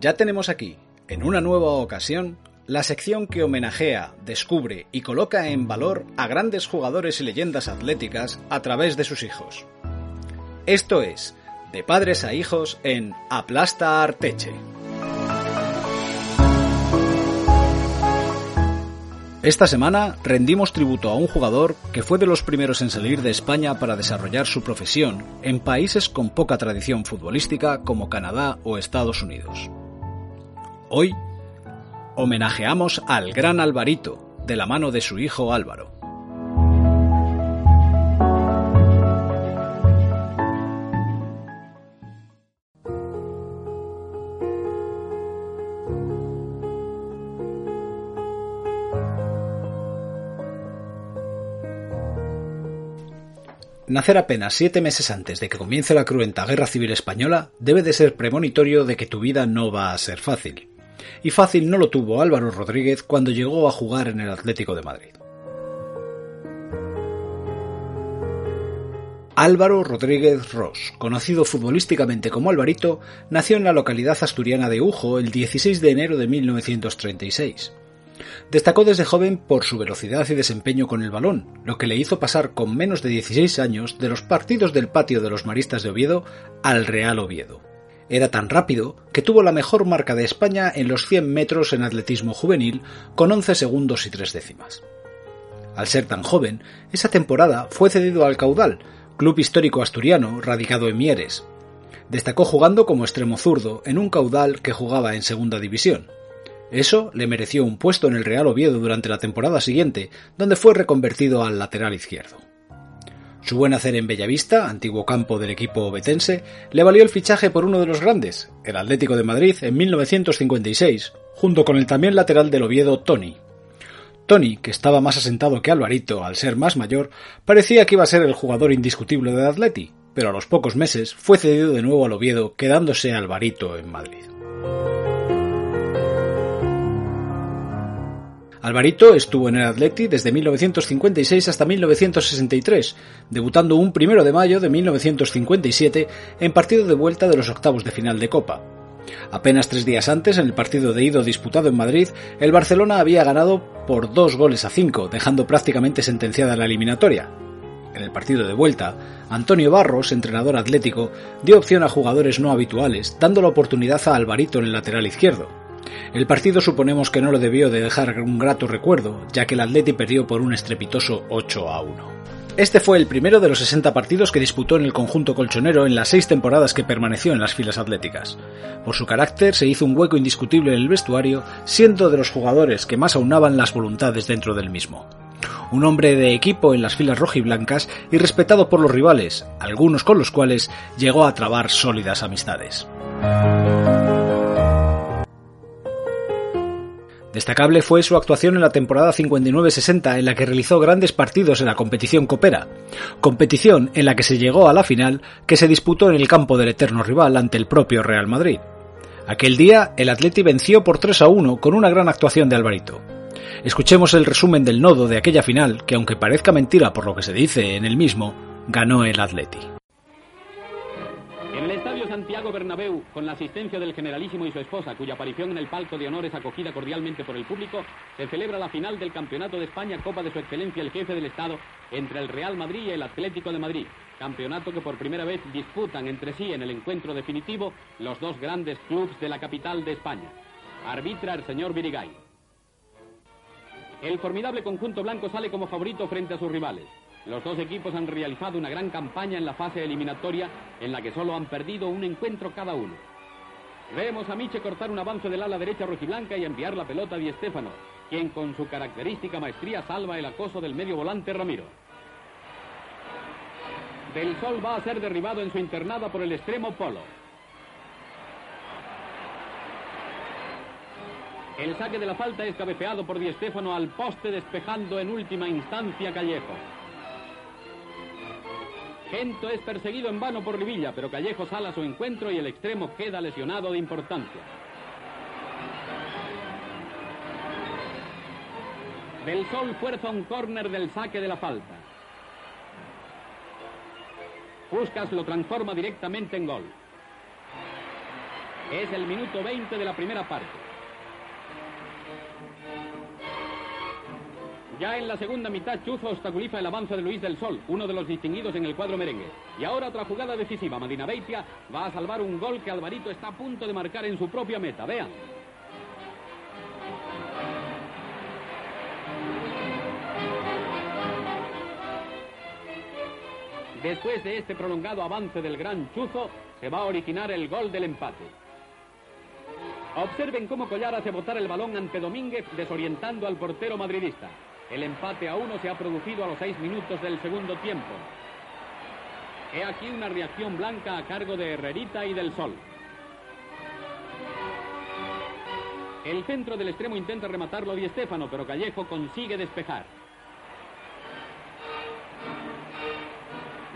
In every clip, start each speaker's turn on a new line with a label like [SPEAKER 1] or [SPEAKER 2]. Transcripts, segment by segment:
[SPEAKER 1] Ya tenemos aquí, en una nueva ocasión, la sección que homenajea, descubre y coloca en valor a grandes jugadores y leyendas atléticas a través de sus hijos. Esto es, de padres a hijos en Aplasta Arteche. Esta semana rendimos tributo a un jugador que fue de los primeros en salir de España para desarrollar su profesión en países con poca tradición futbolística como Canadá o Estados Unidos. Hoy homenajeamos al gran Alvarito, de la mano de su hijo Álvaro. Nacer apenas siete meses antes de que comience la cruenta Guerra Civil Española debe de ser premonitorio de que tu vida no va a ser fácil. Y fácil no lo tuvo Álvaro Rodríguez cuando llegó a jugar en el Atlético de Madrid. Álvaro Rodríguez Ross, conocido futbolísticamente como Alvarito, nació en la localidad asturiana de Ujo el 16 de enero de 1936. Destacó desde joven por su velocidad y desempeño con el balón, lo que le hizo pasar con menos de 16 años de los partidos del patio de los Maristas de Oviedo al Real Oviedo. Era tan rápido que tuvo la mejor marca de España en los 100 metros en atletismo juvenil con 11 segundos y 3 décimas. Al ser tan joven, esa temporada fue cedido al Caudal, club histórico asturiano radicado en Mieres. Destacó jugando como extremo zurdo en un Caudal que jugaba en segunda división. Eso le mereció un puesto en el Real Oviedo durante la temporada siguiente, donde fue reconvertido al lateral izquierdo. Su buen hacer en Bellavista, antiguo campo del equipo obetense, le valió el fichaje por uno de los grandes, el Atlético de Madrid, en 1956, junto con el también lateral del Oviedo, Tony. Tony, que estaba más asentado que Alvarito al ser más mayor, parecía que iba a ser el jugador indiscutible del Atleti, pero a los pocos meses fue cedido de nuevo al Oviedo, quedándose Alvarito en Madrid. Alvarito estuvo en el Atleti desde 1956 hasta 1963, debutando un primero de mayo de 1957 en partido de vuelta de los octavos de final de Copa. Apenas tres días antes, en el partido de ido disputado en Madrid, el Barcelona había ganado por dos goles a cinco, dejando prácticamente sentenciada la eliminatoria. En el partido de vuelta, Antonio Barros, entrenador atlético, dio opción a jugadores no habituales, dando la oportunidad a Alvarito en el lateral izquierdo. El partido suponemos que no lo debió de dejar un grato recuerdo, ya que el Atleti perdió por un estrepitoso 8 a 1. Este fue el primero de los 60 partidos que disputó en el conjunto colchonero en las seis temporadas que permaneció en las filas atléticas. Por su carácter se hizo un hueco indiscutible en el vestuario, siendo de los jugadores que más aunaban las voluntades dentro del mismo. Un hombre de equipo en las filas rojiblancas y respetado por los rivales, algunos con los cuales llegó a trabar sólidas amistades. Destacable fue su actuación en la temporada 59-60 en la que realizó grandes partidos en la competición copera, competición en la que se llegó a la final que se disputó en el campo del eterno rival ante el propio Real Madrid. Aquel día el Atleti venció por 3 a 1 con una gran actuación de Alvarito. Escuchemos el resumen del nodo de aquella final que aunque parezca mentira por lo que se dice en el mismo, ganó el Atleti.
[SPEAKER 2] Santiago Bernabéu, con la asistencia del generalísimo y su esposa, cuya aparición en el palco de honor es acogida cordialmente por el público, se celebra la final del Campeonato de España Copa de Su Excelencia el Jefe del Estado entre el Real Madrid y el Atlético de Madrid. Campeonato que por primera vez disputan entre sí en el encuentro definitivo los dos grandes clubes de la capital de España. Arbitra el señor Virigay. El formidable conjunto blanco sale como favorito frente a sus rivales. Los dos equipos han realizado una gran campaña en la fase eliminatoria en la que solo han perdido un encuentro cada uno. Vemos a Miche cortar un avance del ala derecha rojiblanca y enviar la pelota a Di Stéfano. quien con su característica maestría salva el acoso del medio volante Ramiro. Del Sol va a ser derribado en su internada por el extremo Polo. El saque de la falta es cabeceado por Di Stéfano al poste despejando en última instancia Callejo. Gento es perseguido en vano por Rivilla, pero Callejo sale a su encuentro y el extremo queda lesionado de importancia. Del Sol fuerza un córner del saque de la falta. Puskas lo transforma directamente en gol. Es el minuto 20 de la primera parte. Ya en la segunda mitad, Chuzo obstaculiza el avance de Luis del Sol, uno de los distinguidos en el cuadro merengue. Y ahora otra jugada decisiva. Madina Beitia va a salvar un gol que Alvarito está a punto de marcar en su propia meta. Vean. Después de este prolongado avance del gran Chuzo, se va a originar el gol del empate. Observen cómo Collar hace botar el balón ante Domínguez, desorientando al portero madridista. El empate a uno se ha producido a los seis minutos del segundo tiempo. He aquí una reacción blanca a cargo de Herrerita y del Sol. El centro del extremo intenta rematarlo Di Stéfano, pero Callejo consigue despejar.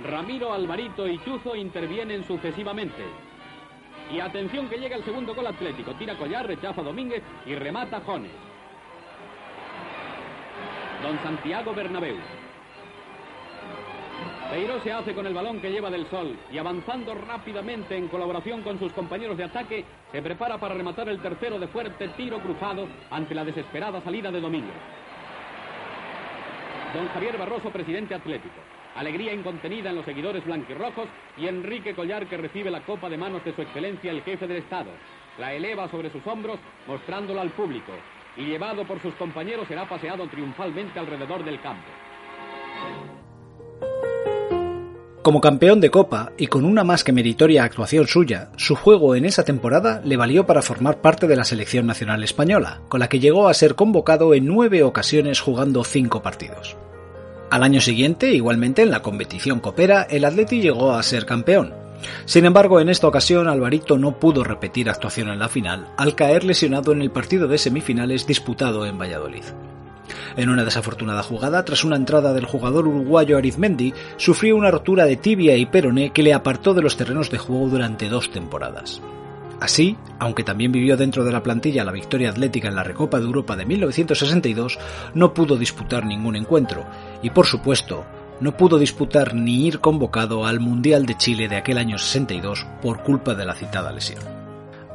[SPEAKER 2] Ramiro, Alvarito y Chuzo intervienen sucesivamente. Y atención que llega el segundo gol atlético. Tira Collar, rechaza Domínguez y remata Jones. Don Santiago Bernabéu. Peiro se hace con el balón que lleva del sol y avanzando rápidamente en colaboración con sus compañeros de ataque, se prepara para rematar el tercero de fuerte tiro cruzado ante la desesperada salida de Domínguez. Don Javier Barroso, presidente atlético. Alegría incontenida en los seguidores blanquirrojos y Enrique Collar que recibe la copa de manos de su excelencia el jefe del Estado. La eleva sobre sus hombros mostrándola al público y llevado por sus compañeros será paseado triunfalmente alrededor del campo.
[SPEAKER 1] Como campeón de Copa y con una más que meritoria actuación suya, su juego en esa temporada le valió para formar parte de la selección nacional española, con la que llegó a ser convocado en nueve ocasiones jugando cinco partidos. Al año siguiente, igualmente en la competición copera, el Atleti llegó a ser campeón, sin embargo, en esta ocasión Alvarito no pudo repetir actuación en la final al caer lesionado en el partido de semifinales disputado en Valladolid. En una desafortunada jugada, tras una entrada del jugador uruguayo Arizmendi, sufrió una rotura de tibia y peroné que le apartó de los terrenos de juego durante dos temporadas. Así, aunque también vivió dentro de la plantilla la victoria atlética en la Recopa de Europa de 1962, no pudo disputar ningún encuentro, y por supuesto, no pudo disputar ni ir convocado al Mundial de Chile de aquel año 62 por culpa de la citada lesión.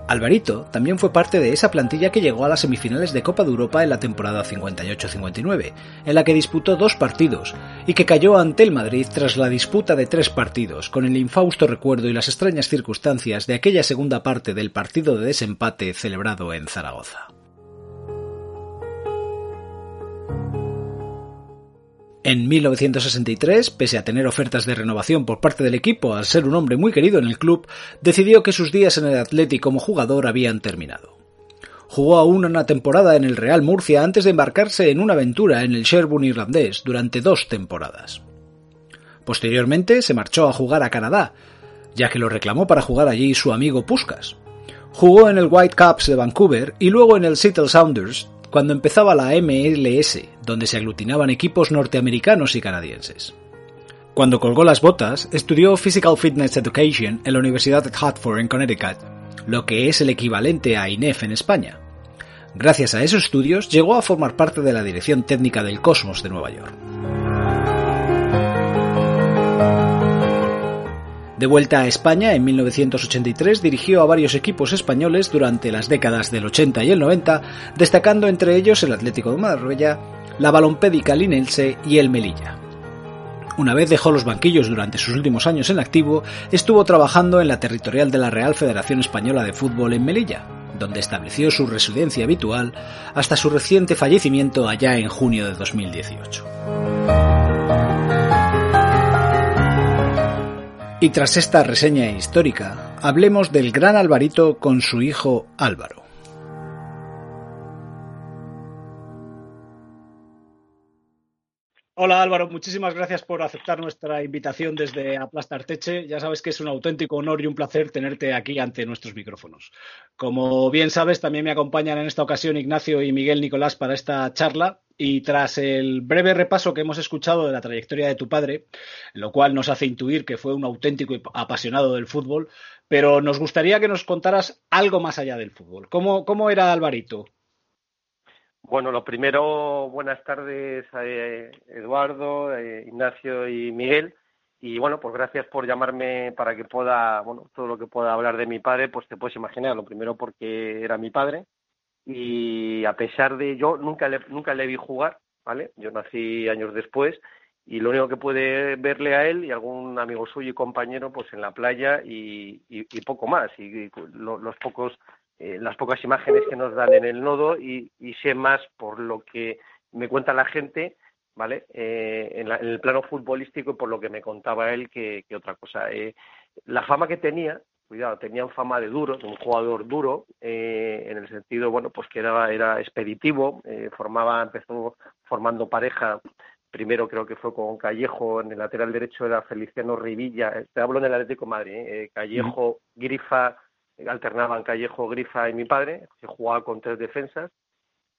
[SPEAKER 1] Alvarito también fue parte de esa plantilla que llegó a las semifinales de Copa de Europa en la temporada 58-59, en la que disputó dos partidos y que cayó ante el Madrid tras la disputa de tres partidos, con el infausto recuerdo y las extrañas circunstancias de aquella segunda parte del partido de desempate celebrado en Zaragoza. En 1963, pese a tener ofertas de renovación por parte del equipo al ser un hombre muy querido en el club, decidió que sus días en el Atlético como jugador habían terminado. Jugó aún una temporada en el Real Murcia antes de embarcarse en una aventura en el Sherborne irlandés durante dos temporadas. Posteriormente se marchó a jugar a Canadá, ya que lo reclamó para jugar allí su amigo Puskas. Jugó en el White Caps de Vancouver y luego en el Seattle Sounders, cuando empezaba la MLS, donde se aglutinaban equipos norteamericanos y canadienses. Cuando colgó las botas, estudió Physical Fitness Education en la Universidad de Hartford en Connecticut, lo que es el equivalente a INEF en España. Gracias a esos estudios llegó a formar parte de la dirección técnica del Cosmos de Nueva York. De vuelta a España, en 1983 dirigió a varios equipos españoles durante las décadas del 80 y el 90, destacando entre ellos el Atlético de Marbella, la Balompédica Linense y el Melilla. Una vez dejó los banquillos durante sus últimos años en activo, estuvo trabajando en la territorial de la Real Federación Española de Fútbol en Melilla, donde estableció su residencia habitual hasta su reciente fallecimiento allá en junio de 2018. Y tras esta reseña histórica, hablemos del gran Alvarito con su hijo Álvaro. Hola Álvaro, muchísimas gracias por aceptar nuestra invitación desde Aplastarteche. Ya sabes que es un auténtico honor y un placer tenerte aquí ante nuestros micrófonos. Como bien sabes, también me acompañan en esta ocasión Ignacio y Miguel Nicolás para esta charla. Y tras el breve repaso que hemos escuchado de la trayectoria de tu padre, lo cual nos hace intuir que fue un auténtico apasionado del fútbol, pero nos gustaría que nos contaras algo más allá del fútbol. ¿Cómo, cómo era Alvarito?
[SPEAKER 3] Bueno, lo primero, buenas tardes a eh, Eduardo, eh, Ignacio y Miguel. Y bueno, pues gracias por llamarme para que pueda, bueno, todo lo que pueda hablar de mi padre, pues te puedes imaginar. Lo primero porque era mi padre y a pesar de yo nunca le, nunca le vi jugar, ¿vale? Yo nací años después y lo único que puede verle a él y algún amigo suyo y compañero, pues en la playa y, poco más. Y, los pocos eh, las pocas imágenes que nos dan en el nodo y, sé más por lo que me cuenta la gente, ¿vale? Eh, en, el plano futbolístico y por lo que me contaba él que, otra cosa. Eh, la fama que tenía, cuidado, tenía fama de duro, de un jugador duro, en el sentido, bueno, pues que era, era expeditivo, formaba, empezó formando pareja primero creo que fue con Callejo, en el lateral derecho era Feliciano Rivilla, te hablo en el Atlético de Madrid, Callejo, Grifa, alternaban Callejo, Grifa y mi padre, se jugaba con tres defensas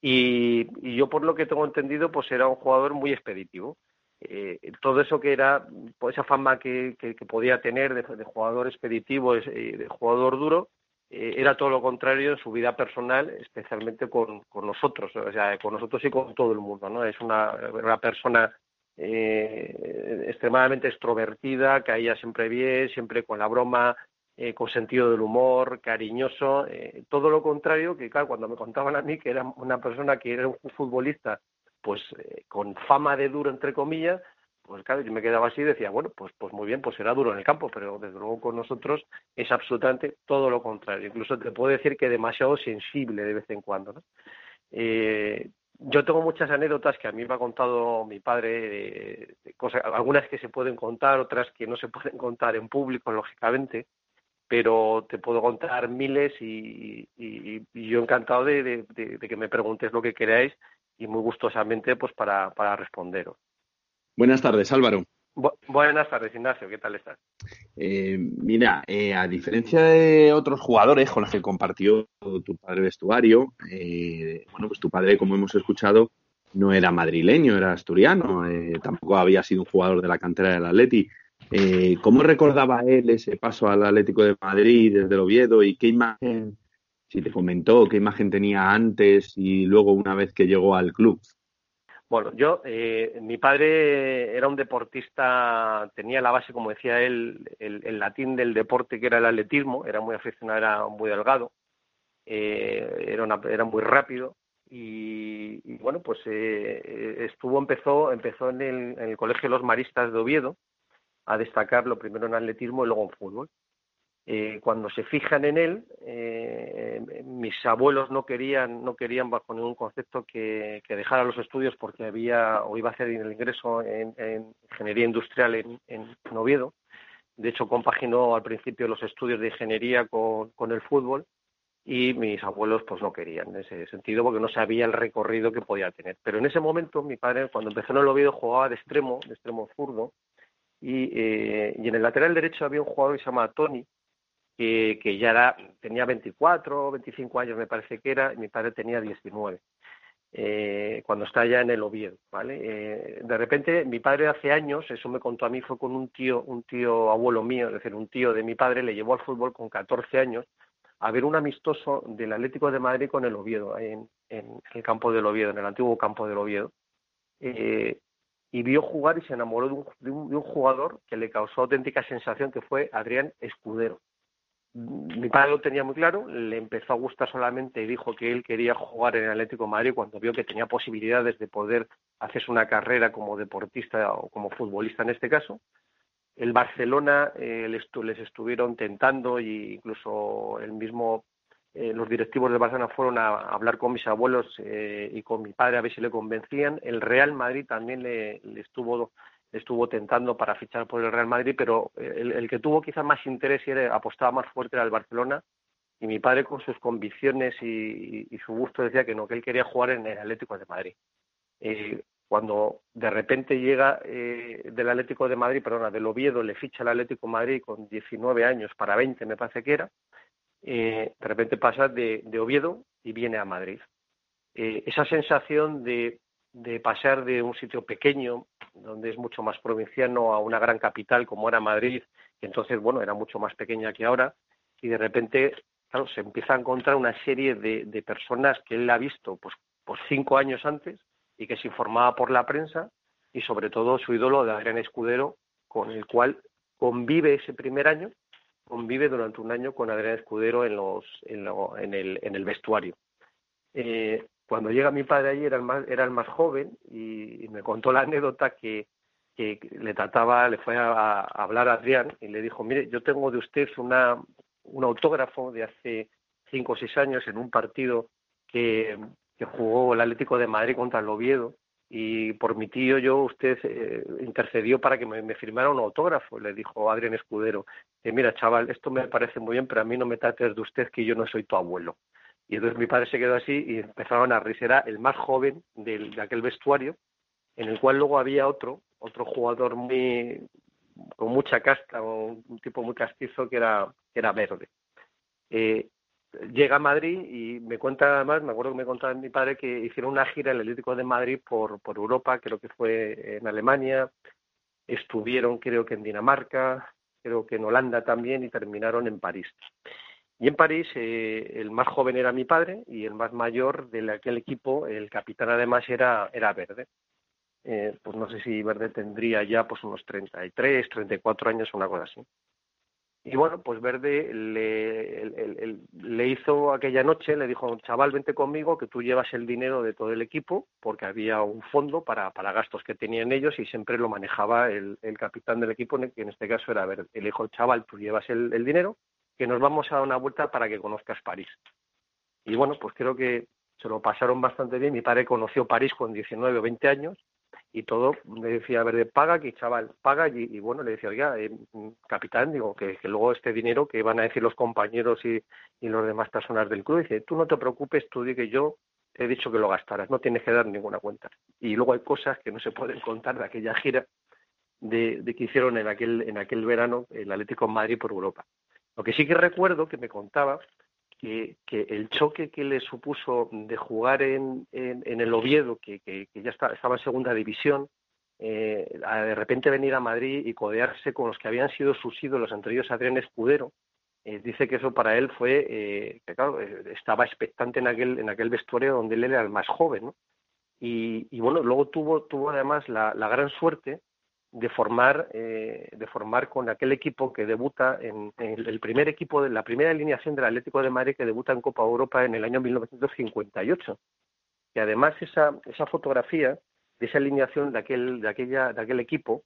[SPEAKER 3] y, yo por lo que tengo entendido pues era un jugador muy expeditivo. Eh, todo eso que era, pues esa fama que, podía tener de, jugador expeditivo, eh, de jugador duro, eh, era todo lo contrario en su vida personal, especialmente con, nosotros, o sea, con nosotros y con todo el mundo, ¿no? Es una, persona extremadamente extrovertida, caía siempre bien, siempre con la broma, eh, con sentido del humor, cariñoso, eh, todo lo contrario que claro, cuando me contaban a mí que era una persona que era un futbolista pues eh, con fama de duro entre comillas, pues claro, yo me quedaba así y decía, bueno, pues pues muy bien, pues será duro en el campo, pero desde luego con nosotros es absolutamente todo lo contrario. Incluso te puedo decir que demasiado sensible de vez en cuando. yo tengo muchas anécdotas que a mí me ha contado mi padre, de cosas, algunas que se pueden contar, otras que no se pueden contar en público, lógicamente, pero te puedo contar miles y, yo encantado de, que me preguntes lo que queráis y muy gustosamente pues para, para responderos.
[SPEAKER 4] Buenas tardes, Álvaro.
[SPEAKER 3] buenas tardes, Ignacio. ¿Qué tal estás?
[SPEAKER 4] Eh, mira, eh, a diferencia de otros jugadores con los que compartió tu padre vestuario, eh, bueno, pues tu padre, como hemos escuchado, no era madrileño, era asturiano, tampoco había sido un jugador de la cantera del Atleti. Eh, ¿Cómo recordaba él ese paso al Atlético de Madrid desde el Oviedo y qué imagen, si te comentó, qué imagen tenía antes y luego una vez que llegó al club?
[SPEAKER 3] Bueno, yo, eh, mi padre era un deportista, tenía la base, como decía él, el, latín del deporte que era el atletismo, era muy aficionado, era muy delgado, eh, era, era muy rápido y, bueno, pues estuvo, empezó, empezó en el, en el Colegio de los Maristas de Oviedo, a destacar lo primero en atletismo y luego en fútbol. Eh, cuando se fijan en él, eh, mis abuelos no querían, no querían bajo ningún concepto que, dejara los estudios porque había o iba a hacer el ingreso en, ingeniería industrial en, en, Oviedo. De hecho, compaginó al principio los estudios de ingeniería con, con el fútbol y mis abuelos pues no querían en ese sentido porque no sabía el recorrido que podía tener. Pero en ese momento mi padre cuando empezó en el Oviedo jugaba de extremo, de extremo zurdo eh, y, en el lateral derecho había un jugador que se llama Tony, que, ya era, tenía 24 o 25 años, me parece que era, y mi padre tenía 19. Eh, cuando está ya en el Oviedo, ¿vale? Eh, de repente, mi padre hace años, eso me contó a mí, fue con un tío, un tío abuelo mío, es decir, un tío de mi padre, le llevó al fútbol con 14 años a ver un amistoso del Atlético de Madrid con el Oviedo, en, en el campo del Oviedo, en el antiguo campo del Oviedo. Eh, y vio jugar y se enamoró de un, de un, jugador que le causó auténtica sensación, que fue Adrián Escudero. Mi padre lo tenía muy claro, le empezó a gustar solamente y dijo que él quería jugar en el Atlético de Madrid cuando vio que tenía posibilidades de poder hacerse una carrera como deportista o como futbolista en este caso. El Barcelona eh, les, les, estuvieron tentando e incluso el mismo eh, los directivos de Barcelona fueron a, hablar con mis abuelos eh, y con mi padre a ver si le convencían. El Real Madrid también le, estuvo estuvo tentando para fichar por el Real Madrid, pero el, que tuvo quizás más interés y apostaba más fuerte era el Barcelona. Y mi padre, con sus convicciones y, su gusto, decía que no, que él quería jugar en el Atlético de Madrid. Eh, cuando de repente llega eh, del Atlético de Madrid, perdona, del Oviedo, le ficha el Atlético de Madrid con 19 años para 20, me parece que era, eh, de repente pasa de, Oviedo y viene a Madrid. Eh, esa sensación de, de pasar de un sitio pequeño, donde es mucho más provinciano, a una gran capital como era Madrid, que entonces, bueno, era mucho más pequeña que ahora, y de repente, se empieza a encontrar una serie de, de personas que él ha visto, pues, pues cinco años antes, y que se informaba por la prensa y sobre todo su ídolo de Adrián Escudero, con el cual convive ese primer año, convive durante un año con Adrián Escudero en, los, en, el, en el vestuario. Eh, cuando llega mi padre allí era el más, era el más joven y, me contó la anécdota que, que le trataba, le fue a, hablar a Adrián y le dijo, mire, yo tengo de usted una, un autógrafo de hace cinco o seis años en un partido que, que jugó el Atlético de Madrid contra el Oviedo y por mi tío yo usted eh, intercedió para que me, firmara un autógrafo, le dijo Adrián Escudero, mira chaval, esto me parece muy bien, pero a mí no me trates de usted que yo no soy tu abuelo. Y entonces mi padre se quedó así y empezaron a reír, era el más joven de aquel vestuario, en el cual luego había otro, otro jugador muy con mucha casta, un tipo muy castizo que era, que era verde. Eh, llega a Madrid y me cuenta además, me acuerdo que me contaba mi padre que hicieron una gira el Atlético de Madrid por, por Europa, creo que fue en Alemania, estuvieron creo que en Dinamarca, creo que en Holanda también y terminaron en París. Y en París eh, el más joven era mi padre y el más mayor de aquel equipo, el capitán además era, era Verde. Eh, pues no sé si Verde tendría ya pues unos 33, 34 años, una cosa así. Y bueno, pues Verde le, le, hizo aquella noche, le dijo, chaval, vente conmigo, que tú llevas el dinero de todo el equipo, porque había un fondo para, para gastos que tenían ellos y siempre lo manejaba el, el capitán del equipo, que en este caso era Verde. le dijo, chaval, tú llevas el, el dinero, que nos vamos a dar una vuelta para que conozcas París. Y bueno, pues creo que se lo pasaron bastante bien. Mi padre conoció París con 19 o 20 años y todo me decía, a ver, paga aquí, chaval, paga y, bueno, le decía, oiga, eh, capitán, digo, que, luego este dinero que van a decir los compañeros y, y los demás personas del club, dice, tú no te preocupes, tú di que yo he dicho que lo gastaras, no tienes que dar ninguna cuenta. Y luego hay cosas que no se pueden contar de aquella gira de, de que hicieron en aquel, en aquel verano el Atlético en Madrid por Europa. Lo que sí que recuerdo que me contaba que, el choque que le supuso de jugar en, en, el Oviedo, que, que, ya estaba en segunda división, eh, de repente venir a Madrid y codearse con los que habían sido sus ídolos, entre ellos Adrián Escudero, eh, dice que eso para él fue, eh, que claro, estaba expectante en aquel, en aquel vestuario donde él era el más joven. Y, y bueno, luego tuvo, tuvo además la gran suerte de formar, eh, de formar con aquel equipo que debuta en, el primer equipo de la primera alineación del Atlético de Madrid que debuta en Copa Europa en el año 1958. Y además esa, esa fotografía de esa alineación de aquel, de aquella, de aquel equipo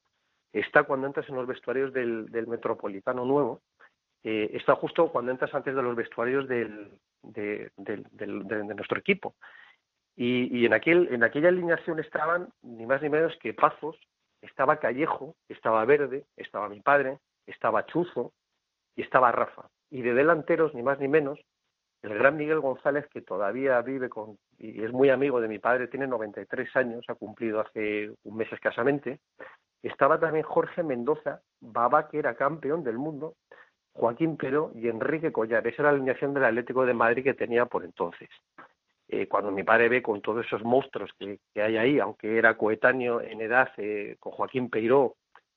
[SPEAKER 3] está cuando entras en los vestuarios del, del Metropolitano Nuevo, eh, está justo cuando entras antes de los vestuarios del, de, de, nuestro equipo. Y, y, en, aquel, en aquella alineación estaban ni más ni menos que Pazos, estaba Callejo, estaba Verde, estaba mi padre, estaba Chuzo y estaba Rafa. Y de delanteros, ni más ni menos, el gran Miguel González, que todavía vive con, y es muy amigo de mi padre, tiene 93 años, ha cumplido hace un mes escasamente. Estaba también Jorge Mendoza, Baba, que era campeón del mundo, Joaquín Pero y Enrique Collar. Esa era la alineación del Atlético de Madrid que tenía por entonces. Eh, cuando mi padre ve con todos esos monstruos que, hay ahí, aunque era coetáneo en edad eh, con Joaquín Peiró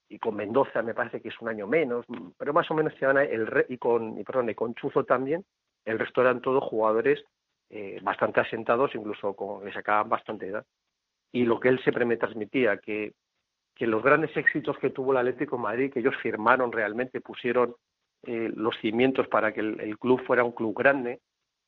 [SPEAKER 3] y con Mendoza, me parece que es un año menos, pero más o menos se van el y con perdón, y con Chuzo también, el resto eran todos jugadores eh, bastante asentados, incluso con, que sacaban bastante edad. Y lo que él siempre me transmitía, que, que los grandes éxitos que tuvo el Atlético Madrid, que ellos firmaron realmente, pusieron los cimientos para que el club fuera un club grande,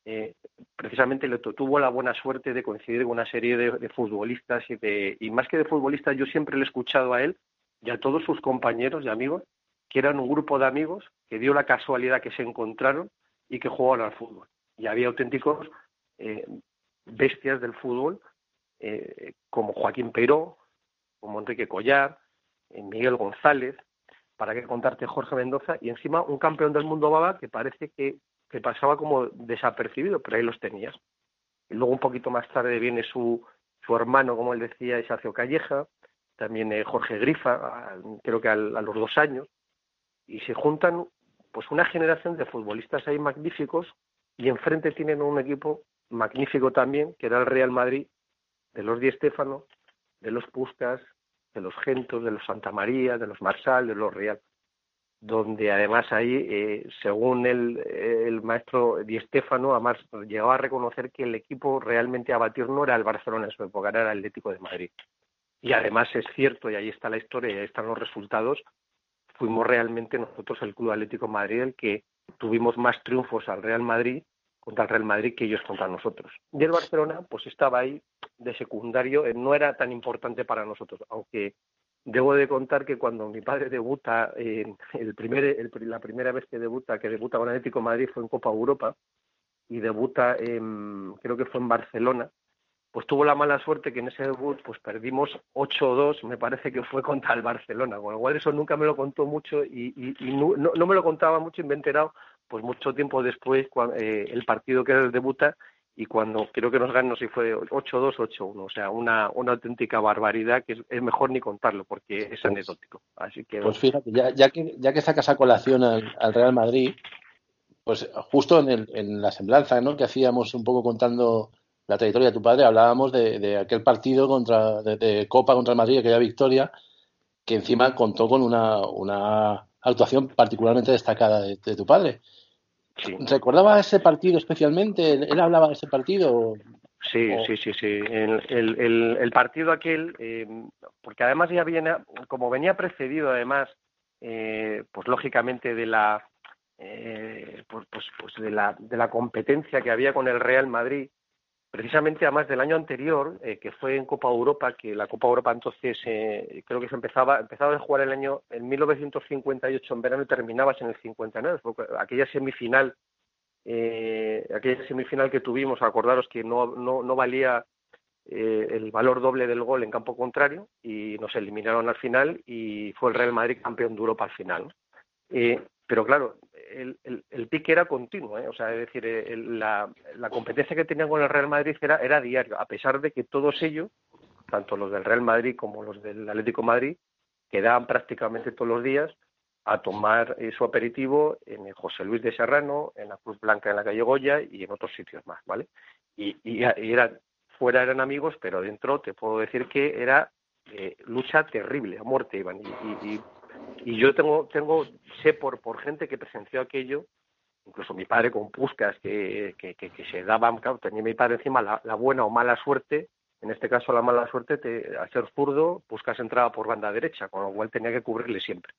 [SPEAKER 3] eh, precisamente le tuvo la buena suerte de coincidir con una serie de, futbolistas y, de, y más que de futbolistas, yo siempre le he escuchado a él y a todos sus compañeros y amigos, que eran un grupo de amigos que dio la casualidad que se encontraron y que jugaban al fútbol. Y había auténticos eh, bestias del fútbol, eh, como Joaquín Peiró, como Enrique Collar, Miguel González, para qué contarte Jorge Mendoza, y encima un campeón del mundo baba que parece que que pasaba como desapercibido, pero ahí los tenías. Y luego un poquito más tarde viene su, su hermano, como él decía, es Acio Calleja, también eh, Jorge Grifa, creo que a los dos años, y se juntan pues una generación de futbolistas ahí magníficos y enfrente tienen un equipo magnífico también, que era el Real Madrid, de los Di Stéfano, de los Puscas, de los Gentos, de los Santa María, de los Marsal, de los Real, donde además ahí, eh, según el, el maestro Di Stéfano, además llegaba a reconocer que el equipo realmente a batir no era el Barcelona en su época, era el Atlético de Madrid. Y además es cierto, y ahí está la historia, y ahí están los resultados, fuimos realmente nosotros el Club Atlético Madrid el que tuvimos más triunfos al Real Madrid contra el Real Madrid que ellos contra nosotros. Y el Barcelona pues estaba ahí de secundario, eh, no era tan importante para nosotros, aunque debo de contar que cuando mi padre debuta, el primer, la primera vez que debuta, que debuta con Atlético Madrid fue en Copa Europa y debuta, en, creo que fue en Barcelona, pues tuvo la mala suerte que en ese debut pues perdimos 8-2, me parece que fue contra el Barcelona, con lo cual eso nunca me lo contó mucho y, no, no, me lo contaba mucho y me he enterado pues mucho tiempo después eh, el partido que el debuta y cuando creo que nos ganó si fue 8-2, 8-1, o sea, una, una auténtica barbaridad que es, mejor ni contarlo porque es anecdótico. Así que
[SPEAKER 5] Pues fíjate, ya, ya que ya que sacas a colación al, Real Madrid, pues justo en, el, en la semblanza, ¿no? que hacíamos un poco contando la trayectoria de tu padre, hablábamos de, aquel partido contra de, Copa contra el Madrid, aquella victoria, que encima contó con una, una actuación particularmente destacada de, tu padre. ¿Recordaba ese partido especialmente? ¿Él hablaba de ese partido?
[SPEAKER 3] Sí, sí, sí, sí. El, el, el, partido aquel, eh, porque además ya viene, como venía precedido además, eh, pues lógicamente de la, eh, pues, pues, pues de la, de la competencia que había con el Real Madrid, precisamente además del año anterior, eh, que fue en Copa Europa, que la Copa Europa entonces eh, creo que se empezaba, empezaba a jugar el año en 1958 en verano y terminabas en el 59, aquella semifinal, eh, aquella semifinal que tuvimos, acordaros que no, no, no valía eh, el valor doble del gol en campo contrario y nos eliminaron al final y fue el Real Madrid campeón de Europa al final. Eh, pero claro, el, el, pique era continuo, ¿eh? o sea, es decir, eh, la, la, competencia que tenían con el Real Madrid era, era diario, a pesar de que todos ellos, tanto los del Real Madrid como los del Atlético Madrid, quedaban prácticamente todos los días a tomar eh, su aperitivo en el José Luis de Serrano, en la Cruz Blanca en la calle Goya y en otros sitios más, ¿vale? Y, y, eran, fuera eran amigos, pero dentro te puedo decir que era lucha terrible, a muerte iban. Y, y, y yo tengo, tengo, sé por, por gente que presenció aquello, incluso mi padre con Puscas, que, que, que, se daban, claro, tenía mi padre encima la, buena o mala suerte, en este caso la mala suerte, te, al ser zurdo, Puscas entraba por banda derecha, con lo cual tenía que cubrirle siempre.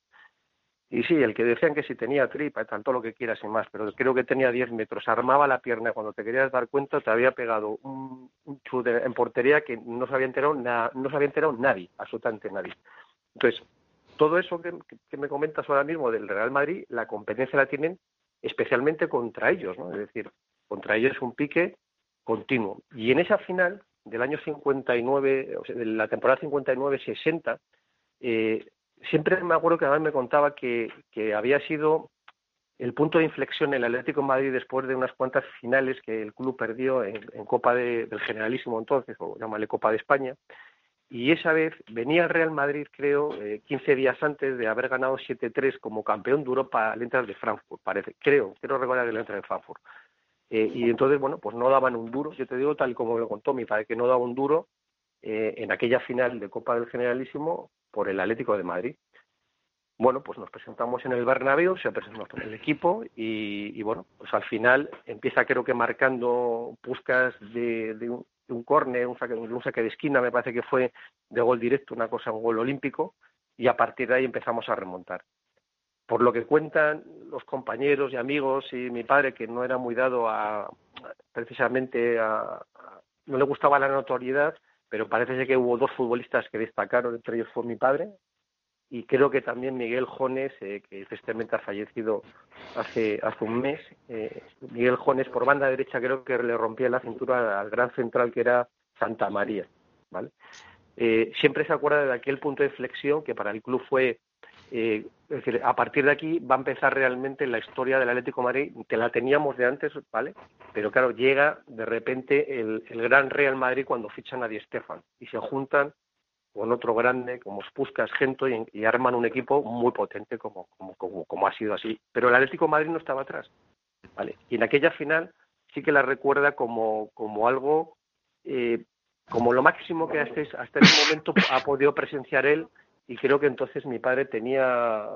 [SPEAKER 3] Y sí, el que decían que si tenía tripa, tanto lo que quieras y más, pero creo que tenía 10 metros, armaba la pierna, cuando te querías dar cuenta te había pegado un, un en portería que no se había enterado, no se había enterado nadie, absolutamente nadie. Entonces, todo eso que, me comentas ahora mismo del Real Madrid, la competencia la tienen especialmente contra ellos, ¿no? Es decir, contra ellos es un pique continuo. Y en esa final del año 59, o sea, de la temporada 59-60, eh, siempre me acuerdo que además me contaba que, había sido el punto de inflexión en el Atlético de Madrid después de unas cuantas finales que el club perdió en, Copa del Generalísimo entonces, o llámale Copa de España, y esa vez venía el Real Madrid, creo, eh, 15 días antes de haber ganado 7-3 como campeón de Europa al entrar de Frankfurt, parece, creo, quiero recordar que le de Frankfurt. Eh, y entonces, bueno, pues no daban un duro, yo te digo tal como me lo contó mi padre, que no daba un duro eh, en aquella final de Copa del Generalísimo por el Atlético de Madrid. Bueno, pues nos presentamos en el Bernabéu, se presentó el equipo y, y, bueno, pues al final empieza creo que marcando Puscas de, de, un, un córner, un saque, un saque de esquina, me parece que fue de gol directo, una cosa, un gol olímpico, y a partir de ahí empezamos a remontar. Por lo que cuentan los compañeros y amigos y mi padre, que no era muy dado a precisamente a, no le gustaba la notoriedad, pero parece que hubo dos futbolistas que destacaron, entre ellos fue mi padre, y creo que también Miguel Jones, eh, que tristemente ha fallecido hace, hace un mes. Eh, Miguel Jones por banda derecha creo que le rompía la cintura al gran central que era Santa María. ¿vale? Eh, siempre se acuerda de aquel punto de flexión que para el club fue eh, es decir, a partir de aquí va a empezar realmente la historia del Atlético Madrid, que la teníamos de antes, ¿vale? Pero claro, llega de repente el, gran Real Madrid cuando fichan a Di y se juntan con otro grande como Spuskas, Gento y, arman un equipo muy potente como, como, como, ha sido así. Pero el Atlético de Madrid no estaba atrás, ¿vale? Y en aquella final sí que la recuerda como, como algo, eh, como lo máximo que hasta, hasta ese momento ha podido presenciar él y creo que entonces mi padre tenía,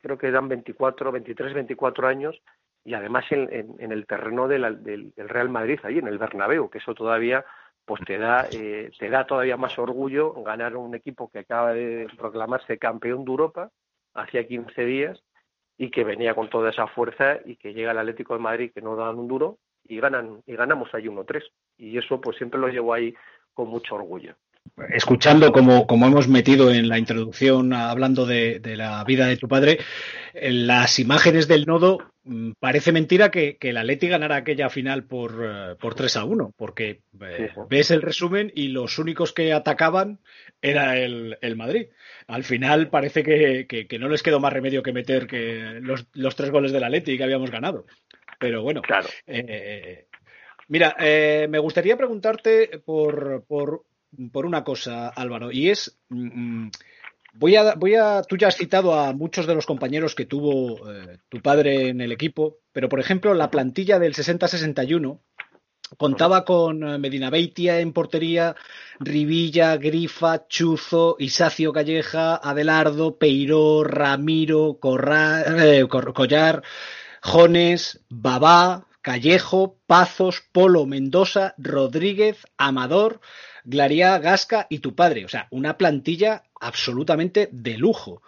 [SPEAKER 3] creo que eran 24, 23, 24 años y además en, el terreno del, Real Madrid, ahí en el Bernabéu, que eso todavía pues te da, eh, te da todavía más orgullo ganar un equipo que acaba de proclamarse campeón de Europa hacía 15 días y que venía con toda esa fuerza y que llega el Atlético de Madrid que no dan un duro y ganan y ganamos ahí 1-3 y eso pues siempre lo llevo ahí con mucho orgullo
[SPEAKER 1] escuchando como, como, hemos metido en la introducción hablando de, la vida de tu padre, las imágenes del nodo, mm, parece mentira que, que el Atleti ganara aquella final por, eh, por 3 a 1, porque eh, ves el resumen y los únicos que atacaban era el, Madrid. Al final parece que, no les quedó más remedio que meter que los, los tres goles del Atleti que habíamos ganado. Pero bueno,
[SPEAKER 3] claro.
[SPEAKER 1] Eh, mira, me gustaría preguntarte por, por por una cosa, Álvaro, y es. Mm, mm, voy a, voy a, tú ya has citado a muchos de los compañeros que tuvo eh, tu padre en el equipo, pero por ejemplo, la plantilla del 60-61 contaba con eh, Medina Beitia en portería, Rivilla, Grifa, Chuzo, Isacio Calleja, Adelardo, Peiró, Ramiro, eh, Collar, Jones, Babá, Callejo, Pazos, Polo, Mendoza, Rodríguez, Amador. Glaría, Gasca y tu padre. O sea, una plantilla absolutamente de lujo.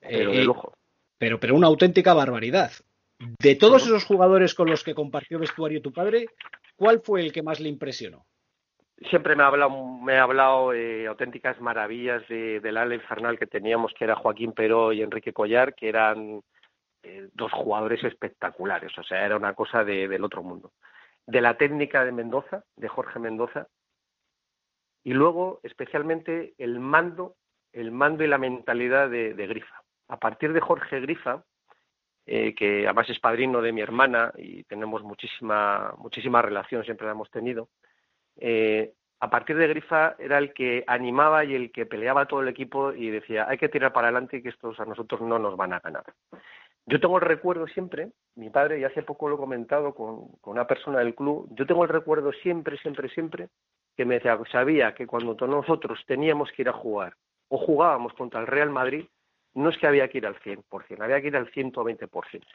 [SPEAKER 3] Pero de eh, lujo.
[SPEAKER 1] Pero, pero una auténtica barbaridad. De todos esos jugadores con los que compartió vestuario tu padre, ¿cuál fue el que más le impresionó?
[SPEAKER 3] Siempre me ha hablado, me ha hablado eh, auténticas maravillas del ala infernal que teníamos, que era Joaquín Peró y Enrique Collar, que eran eh, dos jugadores espectaculares. O sea, era una cosa del otro mundo. De la técnica de Mendoza, de Jorge Mendoza, y luego especialmente el mando, el mando y la mentalidad de, Grifa. A partir de Jorge Grifa, eh, que además es padrino de mi hermana y tenemos muchísima, muchísima relación, siempre la hemos tenido, eh, a partir de Grifa era el que animaba y el que peleaba todo el equipo y decía, hay que tirar para adelante y que estos a nosotros no nos van a ganar. Yo tengo el recuerdo siempre, mi padre, y hace poco lo he comentado con una persona del club, yo tengo el recuerdo siempre, siempre, siempre que me decía, sabía que cuando nosotros teníamos que ir a jugar o jugábamos contra el Real Madrid, no es que había que ir al 100%, había que ir al 120%.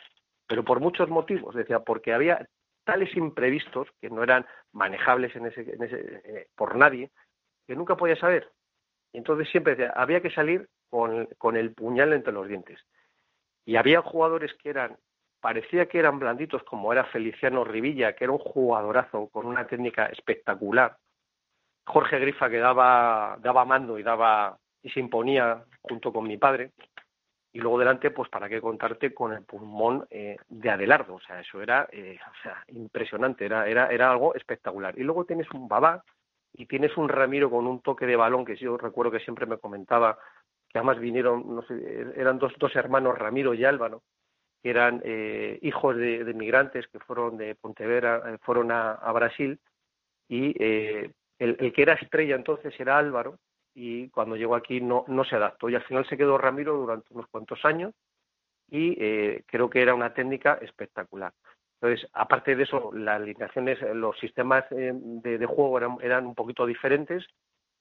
[SPEAKER 3] Pero por muchos motivos, decía, porque había tales imprevistos que no eran manejables en ese, eh, por nadie, que nunca podía saber. Y entonces siempre decía, había que salir con, con el puñal entre los dientes. Y había jugadores que eran, parecía que eran blanditos, como era Feliciano Rivilla, que era un jugadorazo con una técnica espectacular, Jorge Grifa que daba, daba mando y daba y se imponía junto con mi padre. Y luego delante, pues para qué contarte con el pulmón eh, de Adelardo. O sea, eso era eh, o sea, impresionante, era, era, era algo espectacular. Y luego tienes un Babá y tienes un Ramiro con un toque de balón que yo recuerdo que siempre me comentaba, que además vinieron, no sé, eran dos, dos hermanos, Ramiro y Álvaro, que eran eh, hijos de, de, migrantes que fueron de Pontevedra, fueron a, a Brasil y el, que era estrella entonces era Álvaro y cuando llegó aquí no, no se adaptó y al final se quedó Ramiro durante unos cuantos años y eh, creo que era una técnica espectacular. Entonces, aparte de eso, las alineaciones, los sistemas eh, de, juego eran, eran, un poquito diferentes.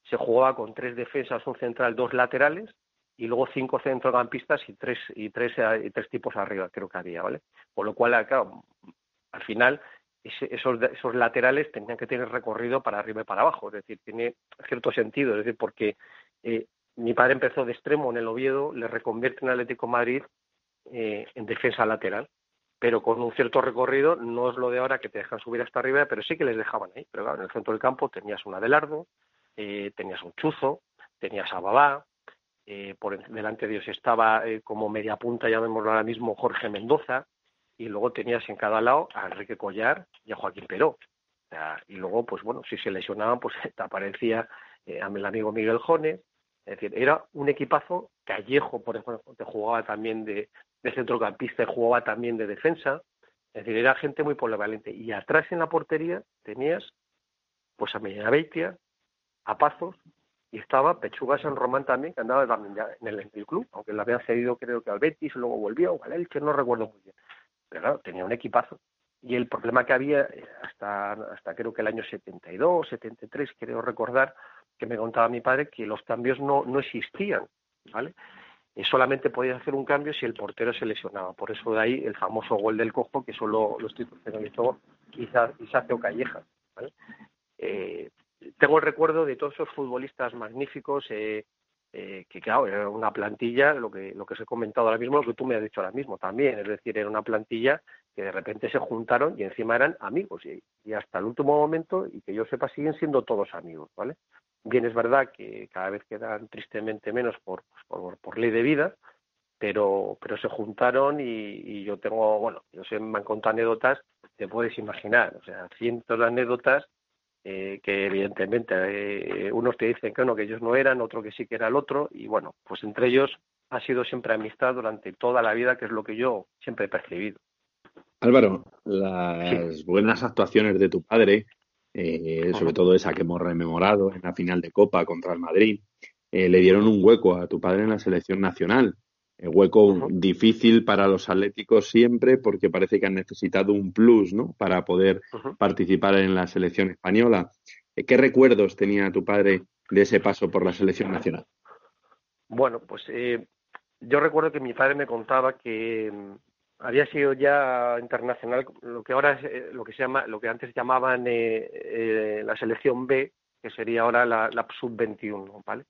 [SPEAKER 3] Se jugaba con tres defensas, un central, dos laterales y luego cinco centrocampistas y tres y tres y tres tipos arriba, creo que había, ¿vale? Con lo cual, claro, al final esos, esos laterales tenían que tener recorrido para arriba y para abajo, es decir, tiene cierto sentido, es decir, porque eh, mi padre empezó de extremo en el Oviedo, le reconvierte en Atlético Madrid eh, en defensa lateral, pero con un cierto recorrido, no es lo de ahora que te dejan subir hasta arriba, pero sí que les dejaban ahí, pero claro, en el centro del campo tenías un Adelardo, eh, tenías un Chuzo, tenías a Babá, por delante de ellos estaba como media punta, llamémoslo ahora mismo, Jorge Mendoza, y luego tenías en cada lado a Enrique Collar y a Joaquín Peró. y luego, pues bueno, si se lesionaban, pues te aparecía eh, el amigo Miguel Jones. Es decir, era un equipazo Callejo, por ejemplo, que jugaba también de, centrocampista y jugaba también de defensa. Es decir, era gente muy polivalente. Y atrás en la portería tenías pues a Beitia, a Pazos, y estaba Pechuga San Román también, que andaba también ya en el, club, aunque la había cedido creo que al Betis, luego volvió, o al Elche, no recuerdo muy bien. Pero claro, tenía un equipazo. Y el problema que había eh, hasta, creo que el año 72, 73, creo recordar, que me contaba mi padre, que los cambios no, no existían, ¿vale? Y solamente podías hacer un cambio si el portero se lesionaba. Por eso de ahí el famoso gol del cojo, que solo lo estoy protagonizó quizás o Calleja. ¿vale? Eh, tengo el recuerdo de todos esos futbolistas magníficos eh, eh, que claro, era una plantilla, lo que, lo que os he comentado ahora mismo, lo que tú me has dicho ahora mismo también, es decir, era una plantilla que de repente se juntaron y encima eran amigos. Y, hasta el último momento, y que yo sepa, siguen siendo todos amigos, ¿vale? Bien es verdad que cada vez quedan tristemente menos por, por, por ley de vida, pero, pero se juntaron y, y yo tengo, bueno, yo sé, me han contado anécdotas, te puedes imaginar, o sea, cientos de anécdotas eh, que evidentemente eh, unos te dicen que no, que ellos no eran, otro que sí que era el otro, y bueno, pues entre ellos ha sido siempre amistad durante toda la vida, que es lo que yo siempre he percibido.
[SPEAKER 4] Álvaro, las buenas actuaciones de tu padre, eh, sobre todo esa que hemos rememorado en la final de Copa contra el Madrid, le dieron un hueco a tu padre en la selección nacional. El hueco difícil para los atléticos siempre porque parece que han necesitado un plus ¿no? para poder participar en la selección española. Eh, ¿Qué recuerdos tenía tu padre de ese paso por la selección nacional?
[SPEAKER 3] Bueno, pues eh, yo recuerdo que mi padre me contaba que mm, había sido ya internacional lo que ahora es, eh, lo que se llama lo que antes llamaban la selección B que sería ahora la, la sub 21 vale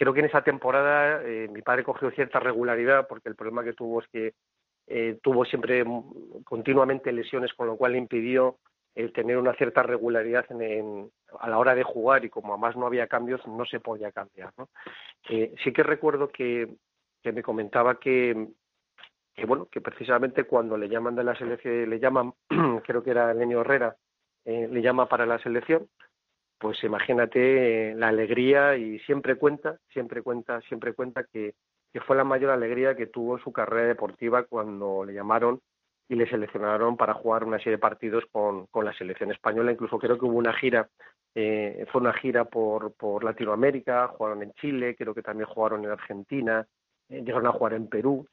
[SPEAKER 3] creo que en esa temporada eh, mi padre cogió cierta regularidad porque el problema que tuvo es que eh, tuvo siempre continuamente lesiones, con lo cual le impidió el tener una cierta regularidad en, a la hora de jugar y como además no había cambios, no se podía cambiar. Eh, sí que recuerdo que, me comentaba que, que, bueno, que precisamente cuando le llaman de la selección, le llaman, creo que era Lenio Herrera, le llama para la selección, pues imagínate la alegría y siempre cuenta, siempre cuenta, siempre cuenta que, fue la mayor alegría que tuvo su carrera deportiva cuando le llamaron y le seleccionaron para jugar una serie de partidos con, la selección española. Incluso creo que hubo una gira, eh, fue una gira por, por Latinoamérica, jugaron en Chile, creo que también jugaron en Argentina, eh, llegaron a jugar en Perú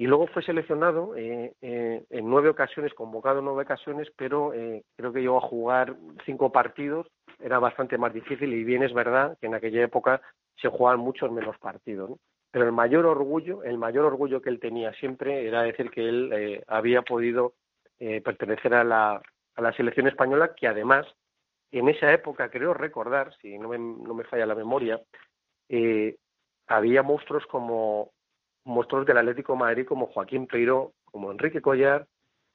[SPEAKER 3] y luego fue seleccionado eh, eh, en nueve ocasiones, convocado en nueve ocasiones, pero eh, creo que llegó a jugar cinco partidos, era bastante más difícil y bien es verdad que en aquella época se jugaban muchos menos partidos. Pero el mayor orgullo, el mayor orgullo que él tenía siempre era decir que él había podido pertenecer a la, a la selección española, que además en esa época, creo recordar, si no me, no me falla la memoria, había monstruos como monstruos del Atlético Madrid como Joaquín Peiro, como Enrique Collar,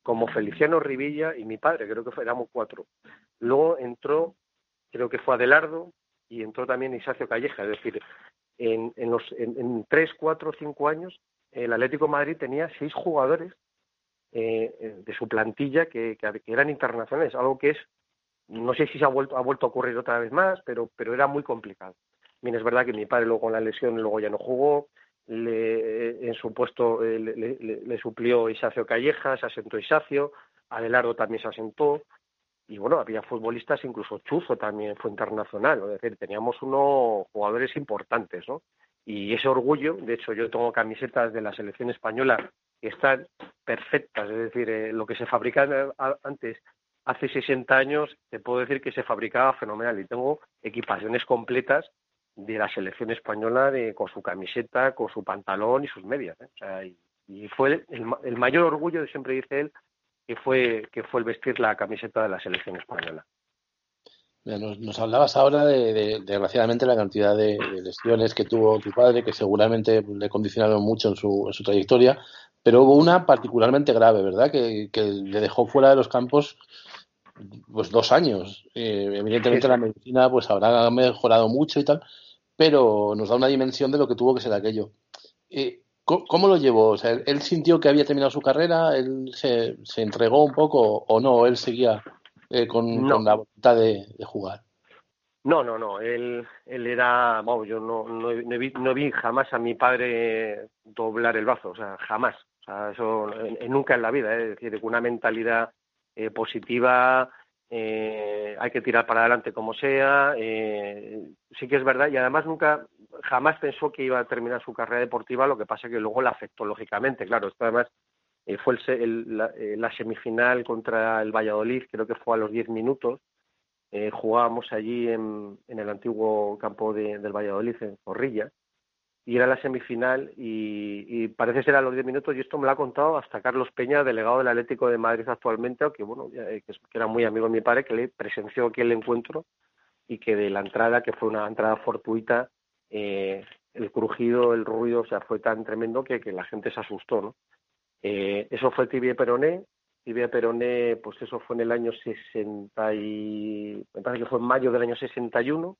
[SPEAKER 3] como Feliciano Rivilla y mi padre, creo que éramos cuatro. Luego entró, creo que fue Adelardo y entró también Isacio Calleja, es decir, en, en, los, en, tres, cuatro, cinco años el Atlético Madrid tenía seis jugadores eh, de su plantilla que, que, eran internacionales, algo que es, no sé si se ha vuelto, ha vuelto a ocurrir otra vez más, pero, pero era muy complicado. Bien, es verdad que mi padre luego con la lesión luego ya no jugó, le, en su puesto eh, le, suplió Isacio Calleja, se asentó Isacio, Adelardo también se asentó, y bueno, había futbolistas, incluso Chuzo también fue internacional, es decir, teníamos unos jugadores importantes, ¿no? Y ese orgullo, de hecho yo tengo camisetas de la selección española que están perfectas, es decir, eh, lo que se fabricaba antes, hace 60 años, te puedo decir que se fabricaba fenomenal y tengo equipaciones completas de la selección española de, con su camiseta, con su pantalón y sus medias. ¿eh? O sea, y, fue el, el, mayor orgullo, siempre dice él, que fue, que fue el vestir la camiseta de la selección española.
[SPEAKER 5] Nos, hablabas ahora de, desgraciadamente, la cantidad de, lesiones que tuvo tu padre, que seguramente le condicionaron mucho en su, en su trayectoria, pero hubo una particularmente grave, ¿verdad? Que, que le dejó fuera de los campos pues dos años. Eh, evidentemente la medicina pues habrá mejorado mucho y tal, pero nos da una dimensión de lo que tuvo que ser aquello. Eh, ¿Cómo lo llevó? O sea, ¿Él sintió que había terminado su carrera? ¿Él se, se entregó un poco o no? ¿Él seguía eh, con, la voluntad de, jugar?
[SPEAKER 3] No, no, no. Él, él era, bueno, yo no, no, vi, no vi jamás a mi padre doblar el brazo, o sea, jamás. O sea, eso nunca en la vida, ¿eh? es decir, con una mentalidad eh, positiva, eh, hay que tirar para adelante como sea. Eh, sí que es verdad, y además nunca, jamás pensó que iba a terminar su carrera deportiva, lo que pasa que luego la afectó lógicamente, claro. Esto además eh, fue el, la, eh, la, semifinal contra el Valladolid, creo que fue a los 10 minutos, eh, jugábamos allí en, en, el antiguo campo de, del Valladolid, en Zorrilla, y era la semifinal y, parece ser a los 10 minutos, y esto me lo ha contado hasta Carlos Peña, delegado del Atlético de Madrid actualmente, que bueno, que, que era muy amigo de mi padre, que le presenció aquel encuentro y que de la entrada, que fue una entrada fortuita, eh, el crujido, el ruido, o sea, fue tan tremendo que, que la gente se asustó, ¿no? Eh, eso fue Tibia Peroné, Tibia Peroné, pues eso fue en el año 60 y me parece que fue en mayo del año 61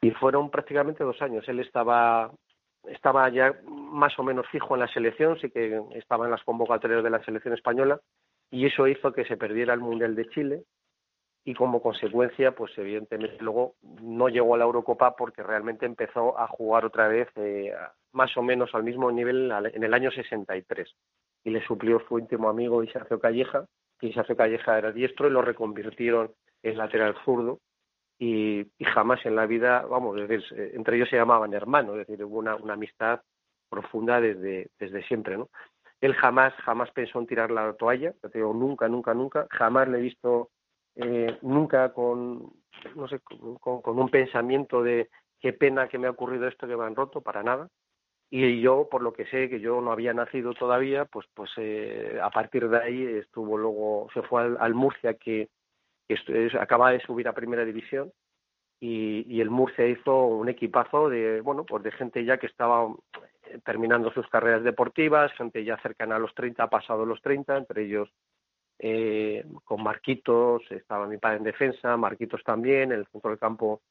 [SPEAKER 3] y fueron prácticamente dos años. Él estaba estaba ya más o menos fijo en la selección, sí que estaba en las convocatorias de la selección española y eso hizo que se perdiera el Mundial de Chile y como consecuencia, pues evidentemente luego no llegó a la Eurocopa porque realmente empezó a jugar otra vez eh, más o menos al mismo nivel en el año 63 y le suplió su íntimo amigo Isarcio Calleja, que Isarcio Calleja era diestro y lo reconvirtieron en lateral zurdo y, jamás en la vida, vamos, es decir, eh, entre ellos se llamaban hermanos, es decir, hubo una, una amistad profunda desde, desde siempre, ¿no? Él jamás, jamás pensó en tirar la toalla, nunca, nunca, nunca, jamás le he visto eh, nunca con, no sé, con, un pensamiento de qué pena que me ha ocurrido esto que me han roto, para nada y yo por lo que sé que yo no había nacido todavía pues pues eh, a partir de ahí estuvo luego se fue al, Murcia que es, acaba de subir a primera división y, y, el Murcia hizo un equipazo de bueno pues de gente ya que estaba eh, terminando sus carreras deportivas gente ya cercana a los 30 pasado los 30 entre ellos eh, con Marquitos estaba mi padre en defensa Marquitos también en el centro del campo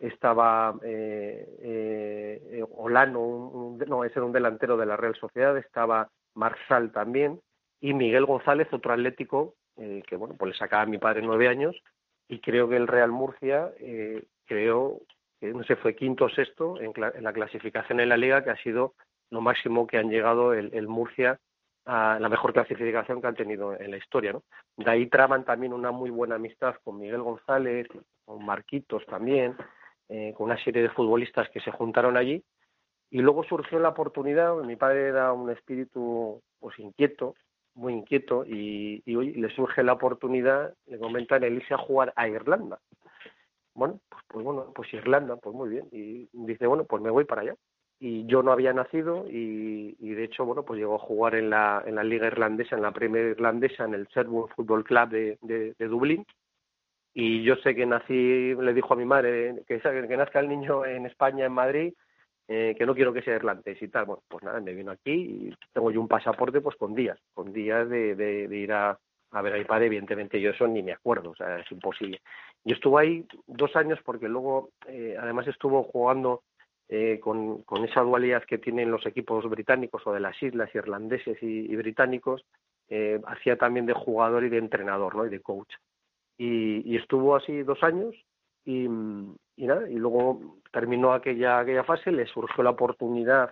[SPEAKER 3] estaba eh, Olano, un, no, ese era un delantero de la Real Sociedad, estaba Marsal también, y Miguel González, otro atlético, eh, que bueno, pues le sacaba a mi padre nueve años, y creo que el Real Murcia, eh, creo que no sé, fue quinto o sexto en, en, la clasificación en la liga, que ha sido lo máximo que han llegado el, el Murcia a la mejor clasificación que han tenido en la historia. ¿no? De ahí traman también una muy buena amistad con Miguel González, con Marquitos también, eh, con una serie de futbolistas que se juntaron allí y luego surgió la oportunidad, mi padre era un espíritu pues inquieto, muy inquieto y, y hoy le surge la oportunidad, le comentan el irse a jugar a Irlanda. Bueno, pues, pues bueno, pues Irlanda, pues muy bien. Y dice, bueno, pues me voy para allá y yo no había nacido y, de hecho bueno pues llegó a jugar en la en la liga irlandesa en la Premier irlandesa en el Sherwood Football Club de, de, de Dublín y yo sé que nací, le dijo a mi madre que, que nazca el niño en España, en Madrid, eh, que no quiero que sea irlandés y tal. Bueno, pues nada, me vino aquí y tengo yo un pasaporte pues con días, con días de, ir a, a ver a mi padre, evidentemente yo eso ni me acuerdo, o sea, es imposible. Yo estuve ahí dos años porque luego, eh, además estuvo jugando eh, con, con esa dualidad que tienen los equipos británicos o de las islas irlandeses y, británicos, eh, hacía también de jugador y de entrenador, ¿no? Y de coach y estuvo así dos años y, y, nada, y luego terminó aquella, aquella fase, le surgió la oportunidad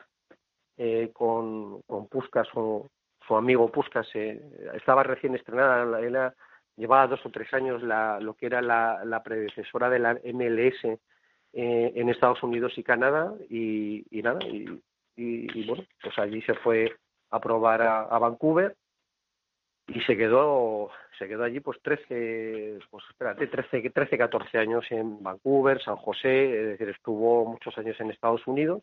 [SPEAKER 3] eh, con, con Puskas, su, amigo Puskas, eh, estaba recién estrenada, era, llevaba dos o tres años la, lo que era la, la predecesora de la MLS eh, en Estados Unidos y Canadá, y, y nada, y, y, bueno, pues allí se fue a probar a Vancouver y se quedó se quedó allí pues 13 pues espérate 13 13 14 años en Vancouver San José es decir estuvo muchos años en Estados Unidos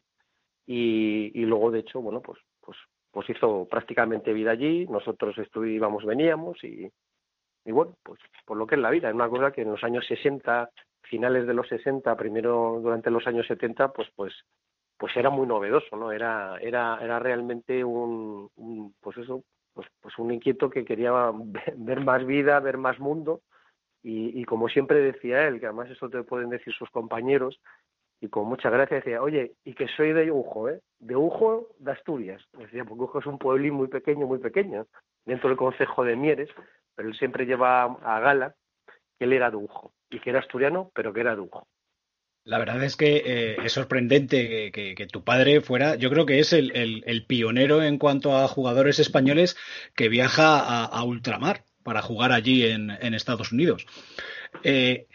[SPEAKER 3] y, y luego de hecho bueno pues pues pues hizo prácticamente vida allí. Nosotros estuvimos veníamos y y bueno pues por lo que es la vida. Es una cosa que en los años 60 finales de los 60 primero durante los años 70 pues pues pues era muy novedoso no era era era realmente un, un pues eso pues, pues un inquieto que quería ver más vida, ver más mundo y, y, como siempre decía él, que además eso te pueden decir sus compañeros, y con mucha gracia decía, oye, y que soy de Ujo, ¿eh? De Ujo de Asturias. Decía, porque Ujo es un pueblín muy pequeño, muy pequeño, dentro del concejo de Mieres, pero él siempre lleva a gala que él era de Ujo, y que era asturiano, pero que era de Ujo.
[SPEAKER 1] La verdad es que eh, es sorprendente que, tu padre fuera, yo creo que es el, pionero en cuanto a jugadores españoles que viaja a, ultramar para jugar allí en, Estados Unidos. Eh,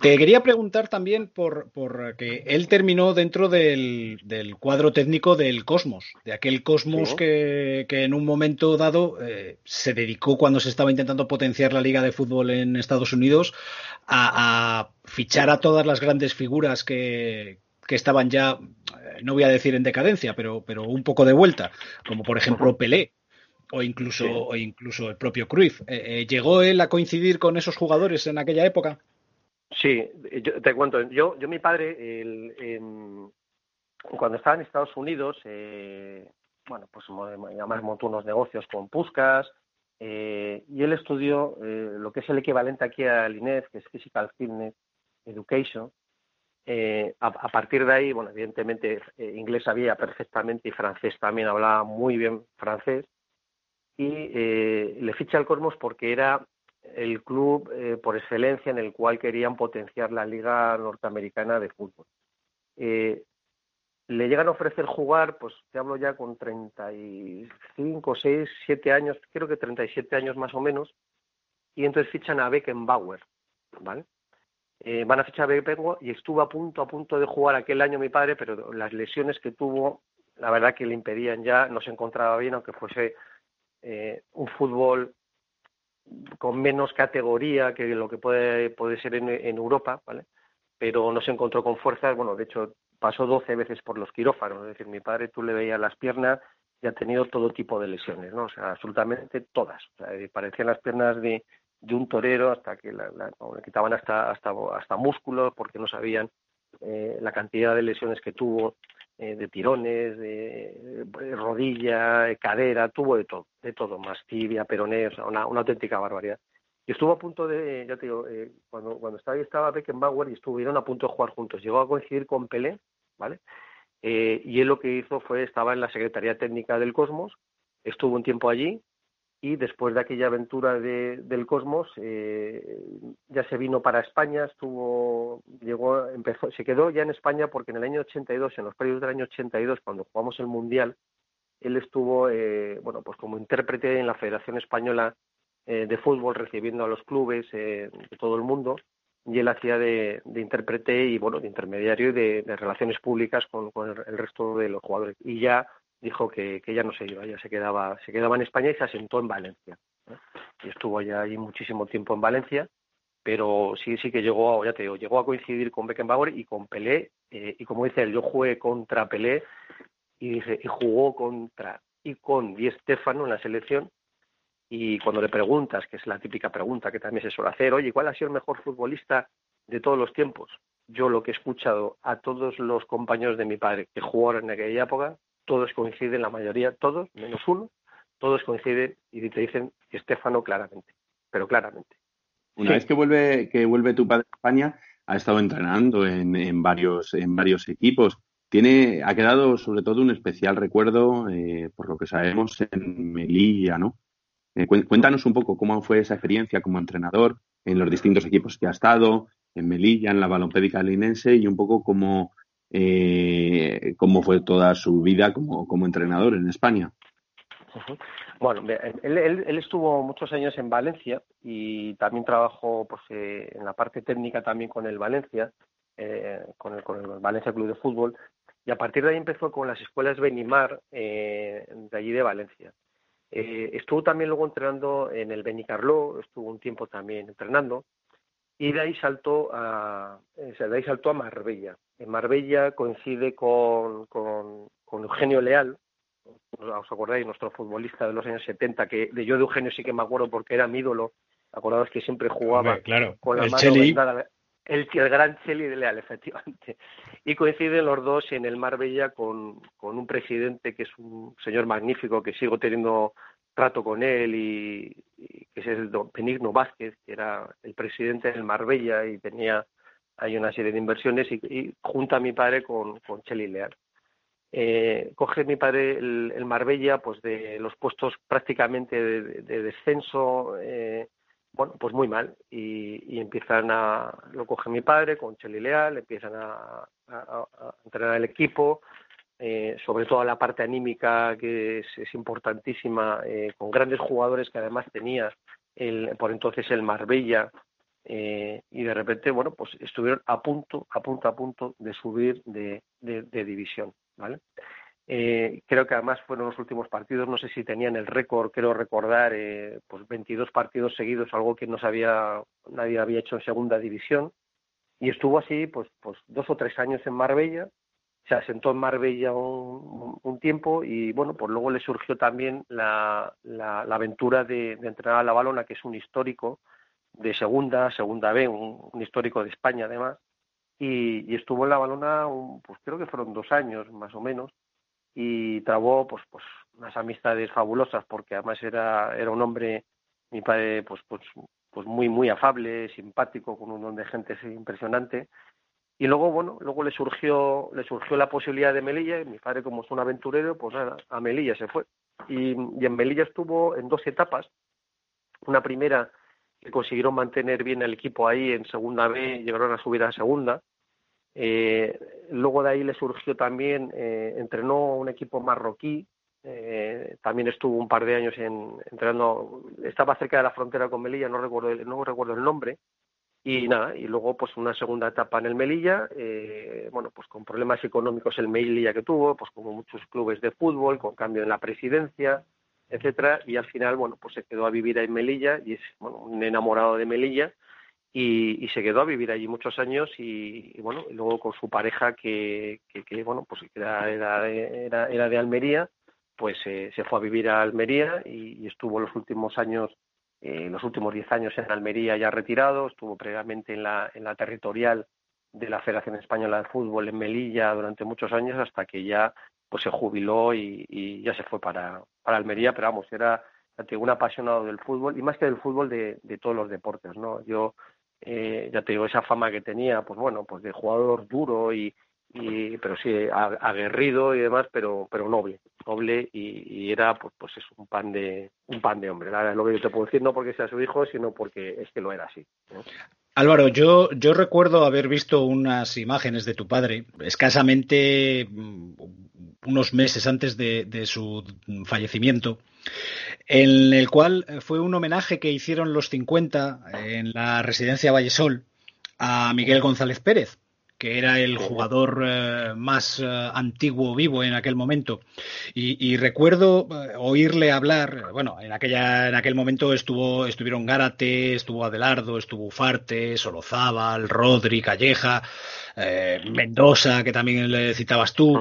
[SPEAKER 1] te quería preguntar también por, que él terminó dentro del, cuadro técnico del Cosmos, de aquel Cosmos que, en un momento dado eh, se dedicó cuando se estaba intentando potenciar la liga de fútbol en Estados Unidos a, fichar a todas las grandes figuras que, estaban ya, eh, no voy a decir en decadencia, pero, pero un poco de vuelta, como por ejemplo Pelé, o incluso, o incluso el propio Cruyff. Eh, ¿Llegó él a coincidir con esos jugadores en aquella época?
[SPEAKER 3] Sí, yo, te cuento. Yo, yo mi padre, el, cuando estaba en Estados Unidos, eh, bueno, pues además montó unos negocios con Puscas eh, y él estudió eh, lo que es el equivalente aquí al INEF, que es Physical Fitness Education. Eh, a, a, partir de ahí, bueno, evidentemente eh, inglés sabía perfectamente y francés también hablaba muy bien francés y le ficha al Cosmos porque era el club eh, por excelencia en el cual querían potenciar la liga norteamericana de fútbol. Eh, le llegan a ofrecer jugar, pues te hablo ya con 35, 6, 7 años, creo que 37 años más o menos, y entonces fichan a Beckenbauer, ¿vale? Eh, van a fichar a Beckenbauer y estuvo a punto, a punto de jugar aquel año mi padre, pero las lesiones que tuvo, la verdad que le impedían ya, no se encontraba bien, aunque fuese un fútbol con menos categoría que lo que puede, puede ser en, Europa, ¿vale? Pero no se encontró con fuerzas, bueno, de hecho pasó 12 veces por los quirófanos, es decir, mi padre tú le veías las piernas y ha tenido todo tipo de lesiones, ¿no? O sea, absolutamente todas. O sea, parecían las piernas de, de un torero hasta que la, le quitaban hasta, hasta, hasta músculos porque no sabían eh, la cantidad de lesiones que tuvo eh, de tirones, de, rodilla, de cadera, tuvo de todo, de todo, más tibia, peroné, una, auténtica barbaridad. Y estuvo a punto de, ya te digo, eh, cuando, cuando estaba ahí estaba Beckenbauer y estuvieron a punto de jugar juntos. Llegó a coincidir con Pelé, ¿vale? Eh, y él lo que hizo fue, estaba en la Secretaría Técnica del Cosmos, estuvo un tiempo allí, y después de aquella aventura de, del Cosmos eh, ya se vino para España, estuvo, llegó, empezó, se quedó ya en España porque en el año 82, en los periodos del año 82, cuando jugamos el Mundial, él estuvo, eh, bueno, pues como intérprete en la Federación Española eh, de Fútbol, recibiendo a los clubes de todo el mundo, y él hacía de, intérprete y, bueno, de intermediario y de, relaciones públicas con, con el resto de los jugadores. Y ya dijo que, que ya no se iba, ya se quedaba, se quedaba en España y se asentó en Valencia. Y estuvo allá ahí muchísimo tiempo en Valencia, pero sí, sí que llegó, ya te digo, llegó a coincidir con Beckenbauer y con Pelé, eh, y como dice él, yo jugué contra Pelé y dice, y jugó contra y con Di Stefano en la selección, y cuando le preguntas, que es la típica pregunta que también se suele hacer, oye, ¿cuál ha sido el mejor futbolista de todos los tiempos? Yo lo que he escuchado a todos los compañeros de mi padre que jugaron en aquella época, todos coinciden, la mayoría, todos, menos uno, todos coinciden y te dicen Estefano claramente, pero claramente.
[SPEAKER 4] Una vez que vuelve, que vuelve tu padre a España, ha estado entrenando en, en, varios, en varios equipos. Tiene, ha quedado sobre todo un especial recuerdo, eh, por lo que sabemos, en Melilla, ¿no? Eh, cuéntanos un poco cómo fue esa experiencia como entrenador en los distintos equipos que ha estado, en Melilla, en la Balompédica Linense, y un poco cómo, eh, cómo fue toda su vida como, como entrenador en España.
[SPEAKER 3] Bueno, él, él, estuvo muchos años en Valencia y también trabajó pues, eh, en la parte técnica también con el Valencia, eh, con, el, con el Valencia Club de Fútbol, y a partir de ahí empezó con las escuelas Benimar eh, de allí de Valencia. Eh, estuvo también luego entrenando en el Benicarló, estuvo un tiempo también entrenando, y de ahí saltó a, eh, de ahí saltó a Marbella. En Marbella coincide con, con, Eugenio Leal, os acordáis, nuestro futbolista de los años 70, que de yo de Eugenio sí que me acuerdo porque era mi ídolo, acordados que siempre jugaba con la mano vendada, el, el, gran Cheli de Leal, efectivamente. Y coinciden los dos en el Marbella con, con un presidente que es un señor magnífico, que sigo teniendo trato con él y, que es el don Benigno Vázquez, que era el presidente del Marbella y tenía ahí una serie de inversiones y, junta a mi padre con, con Leal. Eh, coge mi padre el, Marbella pues de los puestos prácticamente de, descenso eh, bueno, pues muy mal. Y, empiezan a, lo coge mi padre con Cheli Leal, empiezan a, entrenar el equipo, eh, sobre todo la parte anímica que es, importantísima, con grandes jugadores que además tenía el, por entonces el Marbella, eh, y de repente, bueno, pues estuvieron a punto, a punto, a punto de subir de, de división, ¿vale? Eh, creo que además fueron los últimos partidos, no sé si tenían el récord, quiero recordar, eh, pues 22 partidos seguidos, algo que no sabía, nadie había hecho en segunda división. Y estuvo así, pues, pues dos o tres años en Marbella, se asentó en Marbella un, tiempo y bueno, pues luego le surgió también la, la, aventura de, entrenar a la balona, que es un histórico de segunda, segunda B, un, histórico de España además, y, estuvo en la balona, pues creo que fueron dos años más o menos, y trabó pues pues unas amistades fabulosas porque además era era un hombre mi padre pues pues pues muy muy afable simpático con un montón de gente impresionante. Y luego bueno luego le surgió le surgió la posibilidad de Melilla y mi padre como es un aventurero pues nada a Melilla se fue. Y, y en Melilla estuvo en dos etapas. Una primera que consiguieron mantener bien el equipo ahí en segunda B llegaron a subir a segunda. Eh, luego de ahí le surgió también, eh, entrenó un equipo marroquí, eh, también estuvo un par de años en, entrenando, estaba cerca de la frontera con Melilla, no recuerdo, el, no recuerdo el nombre, y nada, y luego pues una segunda etapa en el Melilla, eh, bueno, pues con problemas económicos el Melilla que tuvo, pues como muchos clubes de fútbol, con cambio en la presidencia, etcétera, y al final, bueno, pues se quedó a vivir en Melilla y es, bueno, un enamorado de Melilla, y, se quedó a vivir allí muchos años y, bueno y luego con su pareja que, que, bueno pues era, era, era, de Almería pues eh, se fue a vivir a Almería y, estuvo los últimos años eh, los últimos diez años en Almería ya retirado estuvo previamente en la en la territorial de la Federación Española de Fútbol en Melilla durante muchos años hasta que ya pues se jubiló y, ya se fue para, para Almería pero vamos era un apasionado del fútbol y más que del fútbol de, de todos los deportes no yo eh, ya te digo, esa fama que tenía, pues bueno, pues de jugador duro y, y pero sí, aguerrido y demás, pero, pero noble, noble y, era pues, pues es un pan de, un pan de hombre. Nada, lo que yo te puedo decir no porque sea su hijo, sino porque es que lo era así.
[SPEAKER 1] Álvaro, yo, yo recuerdo haber visto unas imágenes de tu padre, escasamente mm, unos meses antes de, de su fallecimiento, en el cual fue un homenaje que hicieron los 50 en la residencia Vallesol a Miguel González Pérez, que era el jugador eh, más eh, antiguo vivo en aquel momento. Y, recuerdo eh, oírle hablar, bueno, en aquella, en aquel momento estuvo, estuvieron Gárate, estuvo Adelardo, estuvo Ufarte, Solozábal, Rodri, Calleja, Mendoza, que también le citabas tú,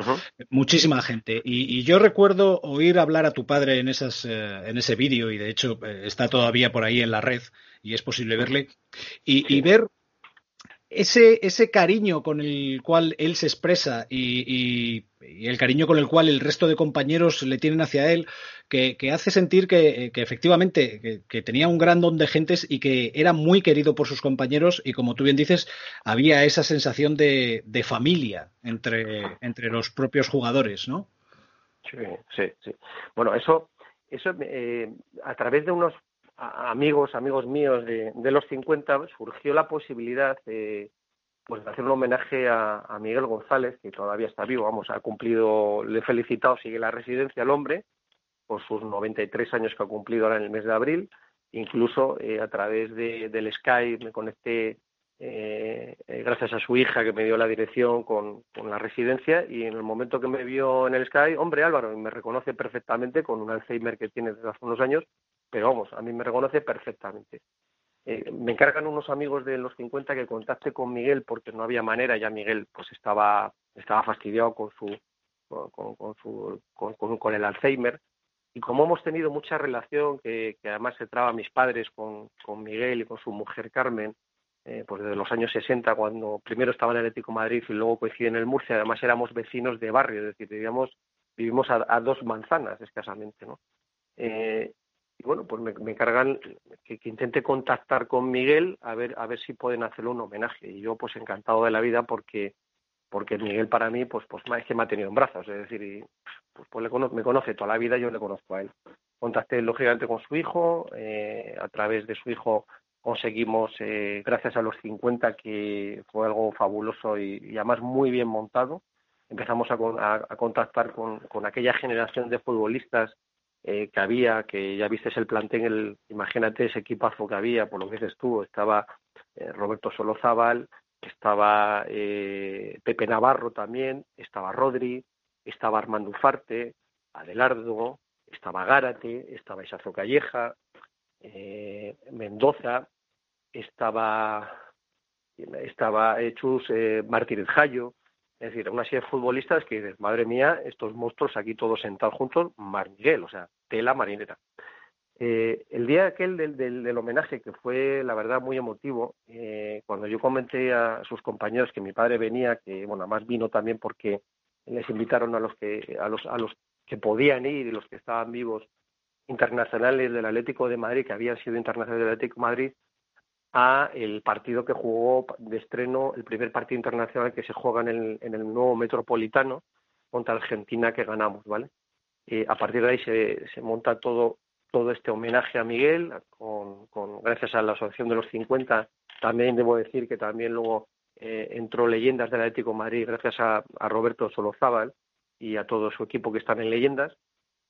[SPEAKER 1] muchísima gente. Y, yo recuerdo oír hablar a tu padre en esas, en ese vídeo, y de hecho está todavía por ahí en la red, y es posible verle, y ver ese, ese cariño con el cual él se expresa y, el cariño con el cual el resto de compañeros le tienen hacia él, que, hace sentir que, efectivamente que, tenía un gran don de gentes y que era muy querido por sus compañeros y como tú bien dices, había esa sensación de, familia entre, entre los propios jugadores, ¿no?
[SPEAKER 3] Sí, sí, sí. Bueno, eso, eso eh, a través de unos amigos, amigos míos de, los 50, surgió la posibilidad de, pues, de hacer un homenaje a, Miguel González, que todavía está vivo, vamos, ha cumplido, le he felicitado, sigue la residencia al hombre, por sus 93 años que ha cumplido ahora en el mes de abril, incluso eh, a través de, del Skype me conecté eh, eh, gracias a su hija que me dio la dirección con, con, la residencia y en el momento que me vio en el Skype, hombre Álvaro, me reconoce perfectamente con un Alzheimer que tiene desde hace unos años, pero vamos, a mí me reconoce perfectamente. Eh, me encargan unos amigos de los 50 que contacte con Miguel porque no había manera, ya Miguel pues estaba, estaba fastidiado con su, con, con su, con, con, el Alzheimer. Y como hemos tenido mucha relación, que, que además se traba mis padres con, Miguel y con su mujer Carmen, eh, pues desde los años 60, cuando primero estaba en el Atlético Madrid y luego coincidí en el Murcia, además éramos vecinos de barrio, es decir, vivíamos, vivimos a, a dos manzanas escasamente, ¿no? Eh, y bueno, pues me, me encargan que, intente contactar con Miguel a ver a ver si pueden hacerle un homenaje. Y yo pues encantado de la vida porque porque Miguel para mí pues pues es que me ha tenido en brazos. Es decir y, pues, pues le me conoce toda la vida yo le conozco a él. Contacté lógicamente con su hijo eh, a través de su hijo conseguimos, eh, gracias a los 50, que fue algo fabuloso y, además muy bien montado, empezamos a, contactar con, con, aquella generación de futbolistas eh, que había, que ya viste el plantel, el, imagínate ese equipazo que había, por lo que dices tú, estaba eh, Roberto Solozábal, estaba eh, Pepe Navarro también, estaba Rodri, estaba Armando Ufarte, Adelardo, estaba Gárate, estaba Isazo Calleja, eh, Mendoza, estaba estaba Martínez Jayo, es decir, una serie de futbolistas que dices, madre mía, estos monstruos aquí todos sentados juntos, Mar Miguel, o sea, tela marinera. Eh, el día aquel del, del, homenaje, que fue la verdad muy emotivo, eh, cuando yo comenté a sus compañeros que mi padre venía, que bueno, además vino también porque les invitaron a los que a los a los que podían ir y los que estaban vivos internacionales del Atlético de Madrid, que habían sido internacionales del Atlético de Madrid, a el partido que jugó de estreno, el primer partido internacional que se juega en el, en el nuevo Metropolitano contra Argentina que ganamos, ¿vale? Y a partir de ahí se, se monta todo todo este homenaje a Miguel, con, con, gracias a la Asociación de los 50, también debo decir que también luego eh, entró Leyendas del Atlético de Madrid gracias a, a Roberto Solozábal y a todo su equipo que están en Leyendas,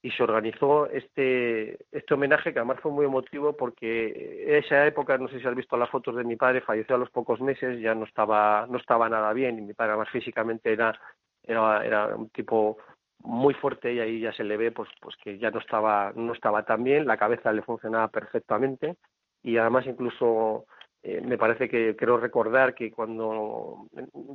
[SPEAKER 3] y se organizó este, este homenaje que además fue muy emotivo porque esa época, no sé si has visto las fotos de mi padre, falleció a los pocos meses, ya no estaba, no estaba nada bien y mi padre además físicamente era, era, era un tipo muy fuerte y ahí ya se le ve pues, pues que ya no estaba, no estaba tan bien, la cabeza le funcionaba perfectamente y además incluso eh, me parece que quiero recordar que cuando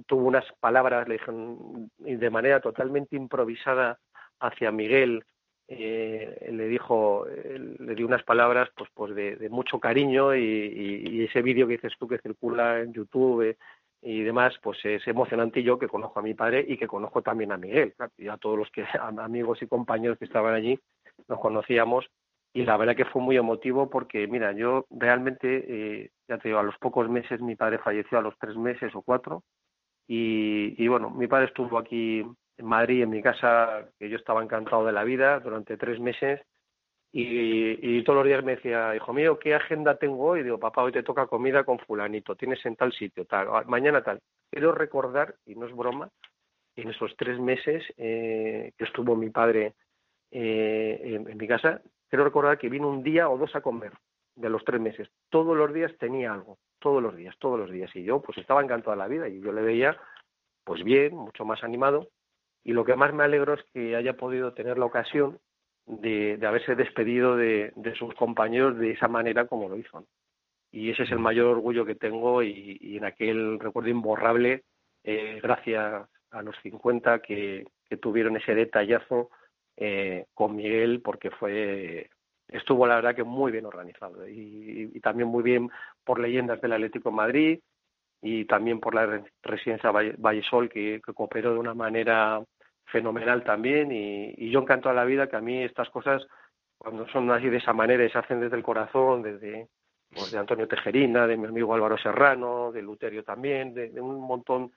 [SPEAKER 3] tuvo unas palabras le dijeron de manera totalmente improvisada hacia Miguel eh, le dijo, le dio unas palabras pues, pues de, mucho cariño y, ese vídeo que dices tú que circula en YouTube eh, y demás, pues es emocionante y yo que conozco a mi padre y que conozco también a Miguel y a todos los que amigos y compañeros que estaban allí nos conocíamos y la verdad que fue muy emotivo porque mira yo realmente eh, ya te digo a los pocos meses mi padre falleció a los tres meses o cuatro y, y bueno mi padre estuvo aquí en Madrid, en mi casa, que yo estaba encantado de la vida durante tres meses. Y, todos los días me decía, hijo mío, ¿qué agenda tengo hoy? Y digo, papá, hoy te toca comida con fulanito, tienes en tal sitio, tal, ah, mañana tal. Quiero recordar, y no es broma, en esos tres meses eh, que estuvo mi padre eh, en, en, mi casa, quiero recordar que vino un día o dos a comer de los tres meses. Todos los días tenía algo, todos los días, todos los días. Y yo pues estaba encantado de la vida y yo le veía pues bien, mucho más animado y lo que más me alegro es que haya podido tener la ocasión de, haberse despedido de, sus compañeros de esa manera como lo hizo. Y ese es el mayor orgullo que tengo y, en aquel recuerdo imborrable, eh, gracias a los 50 que, tuvieron ese detallazo eh, con Miguel, porque fue estuvo la verdad que muy bien organizado y, también muy bien por leyendas del Atlético de Madrid y también por la residencia Vallesol que, que cooperó de una manera fenomenal también y, yo encanto a la vida que a mí estas cosas cuando son así de esa manera y se hacen desde el corazón, desde pues, de Antonio Tejerina, de mi amigo Álvaro Serrano, de Luterio también, de, un montón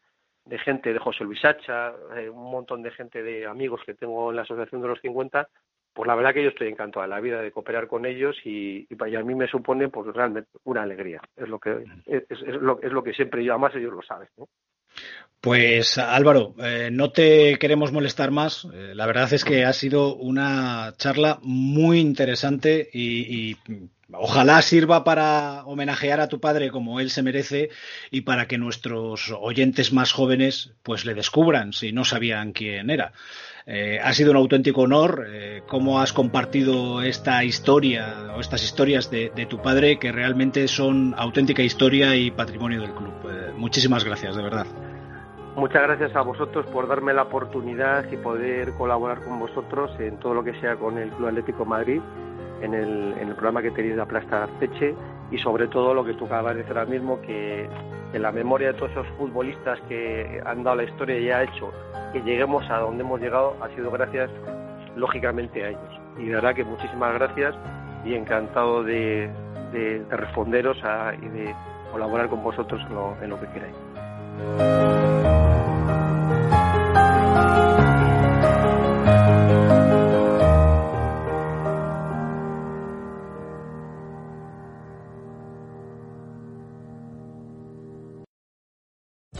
[SPEAKER 3] de gente, de José Luis Hacha, eh, un montón de gente de amigos que tengo en la Asociación de los 50, pues la verdad que yo estoy encantado de la vida de cooperar con ellos y, y, a mí me supone pues realmente una alegría. Es lo que es, es, lo, es lo que siempre yo, además ellos lo saben. ¿no?
[SPEAKER 1] Pues Álvaro, eh, no te queremos molestar más. Eh, la verdad es que ha sido una charla muy interesante y, ojalá sirva para homenajear a tu padre como él se merece y para que nuestros oyentes más jóvenes pues le descubran si no sabían quién era. Eh, ha sido un auténtico honor cómo has compartido esta historia o estas historias de, tu padre que realmente son auténtica historia y patrimonio del club. Muchísimas gracias, de verdad.
[SPEAKER 3] Muchas gracias a vosotros por darme la oportunidad y poder colaborar con vosotros en todo lo que sea con el Club Atlético Madrid, en el, en el programa que tenéis de Aplasta Arteche y sobre todo lo que tú acabas de decir ahora mismo, que en la memoria de todos esos futbolistas que han dado la historia y ha hecho que lleguemos a donde hemos llegado ha sido gracias, lógicamente, a ellos. Y de verdad que muchísimas gracias y encantado de, de, responderos y de colaborar con vosotros en lo que queráis. Thank you.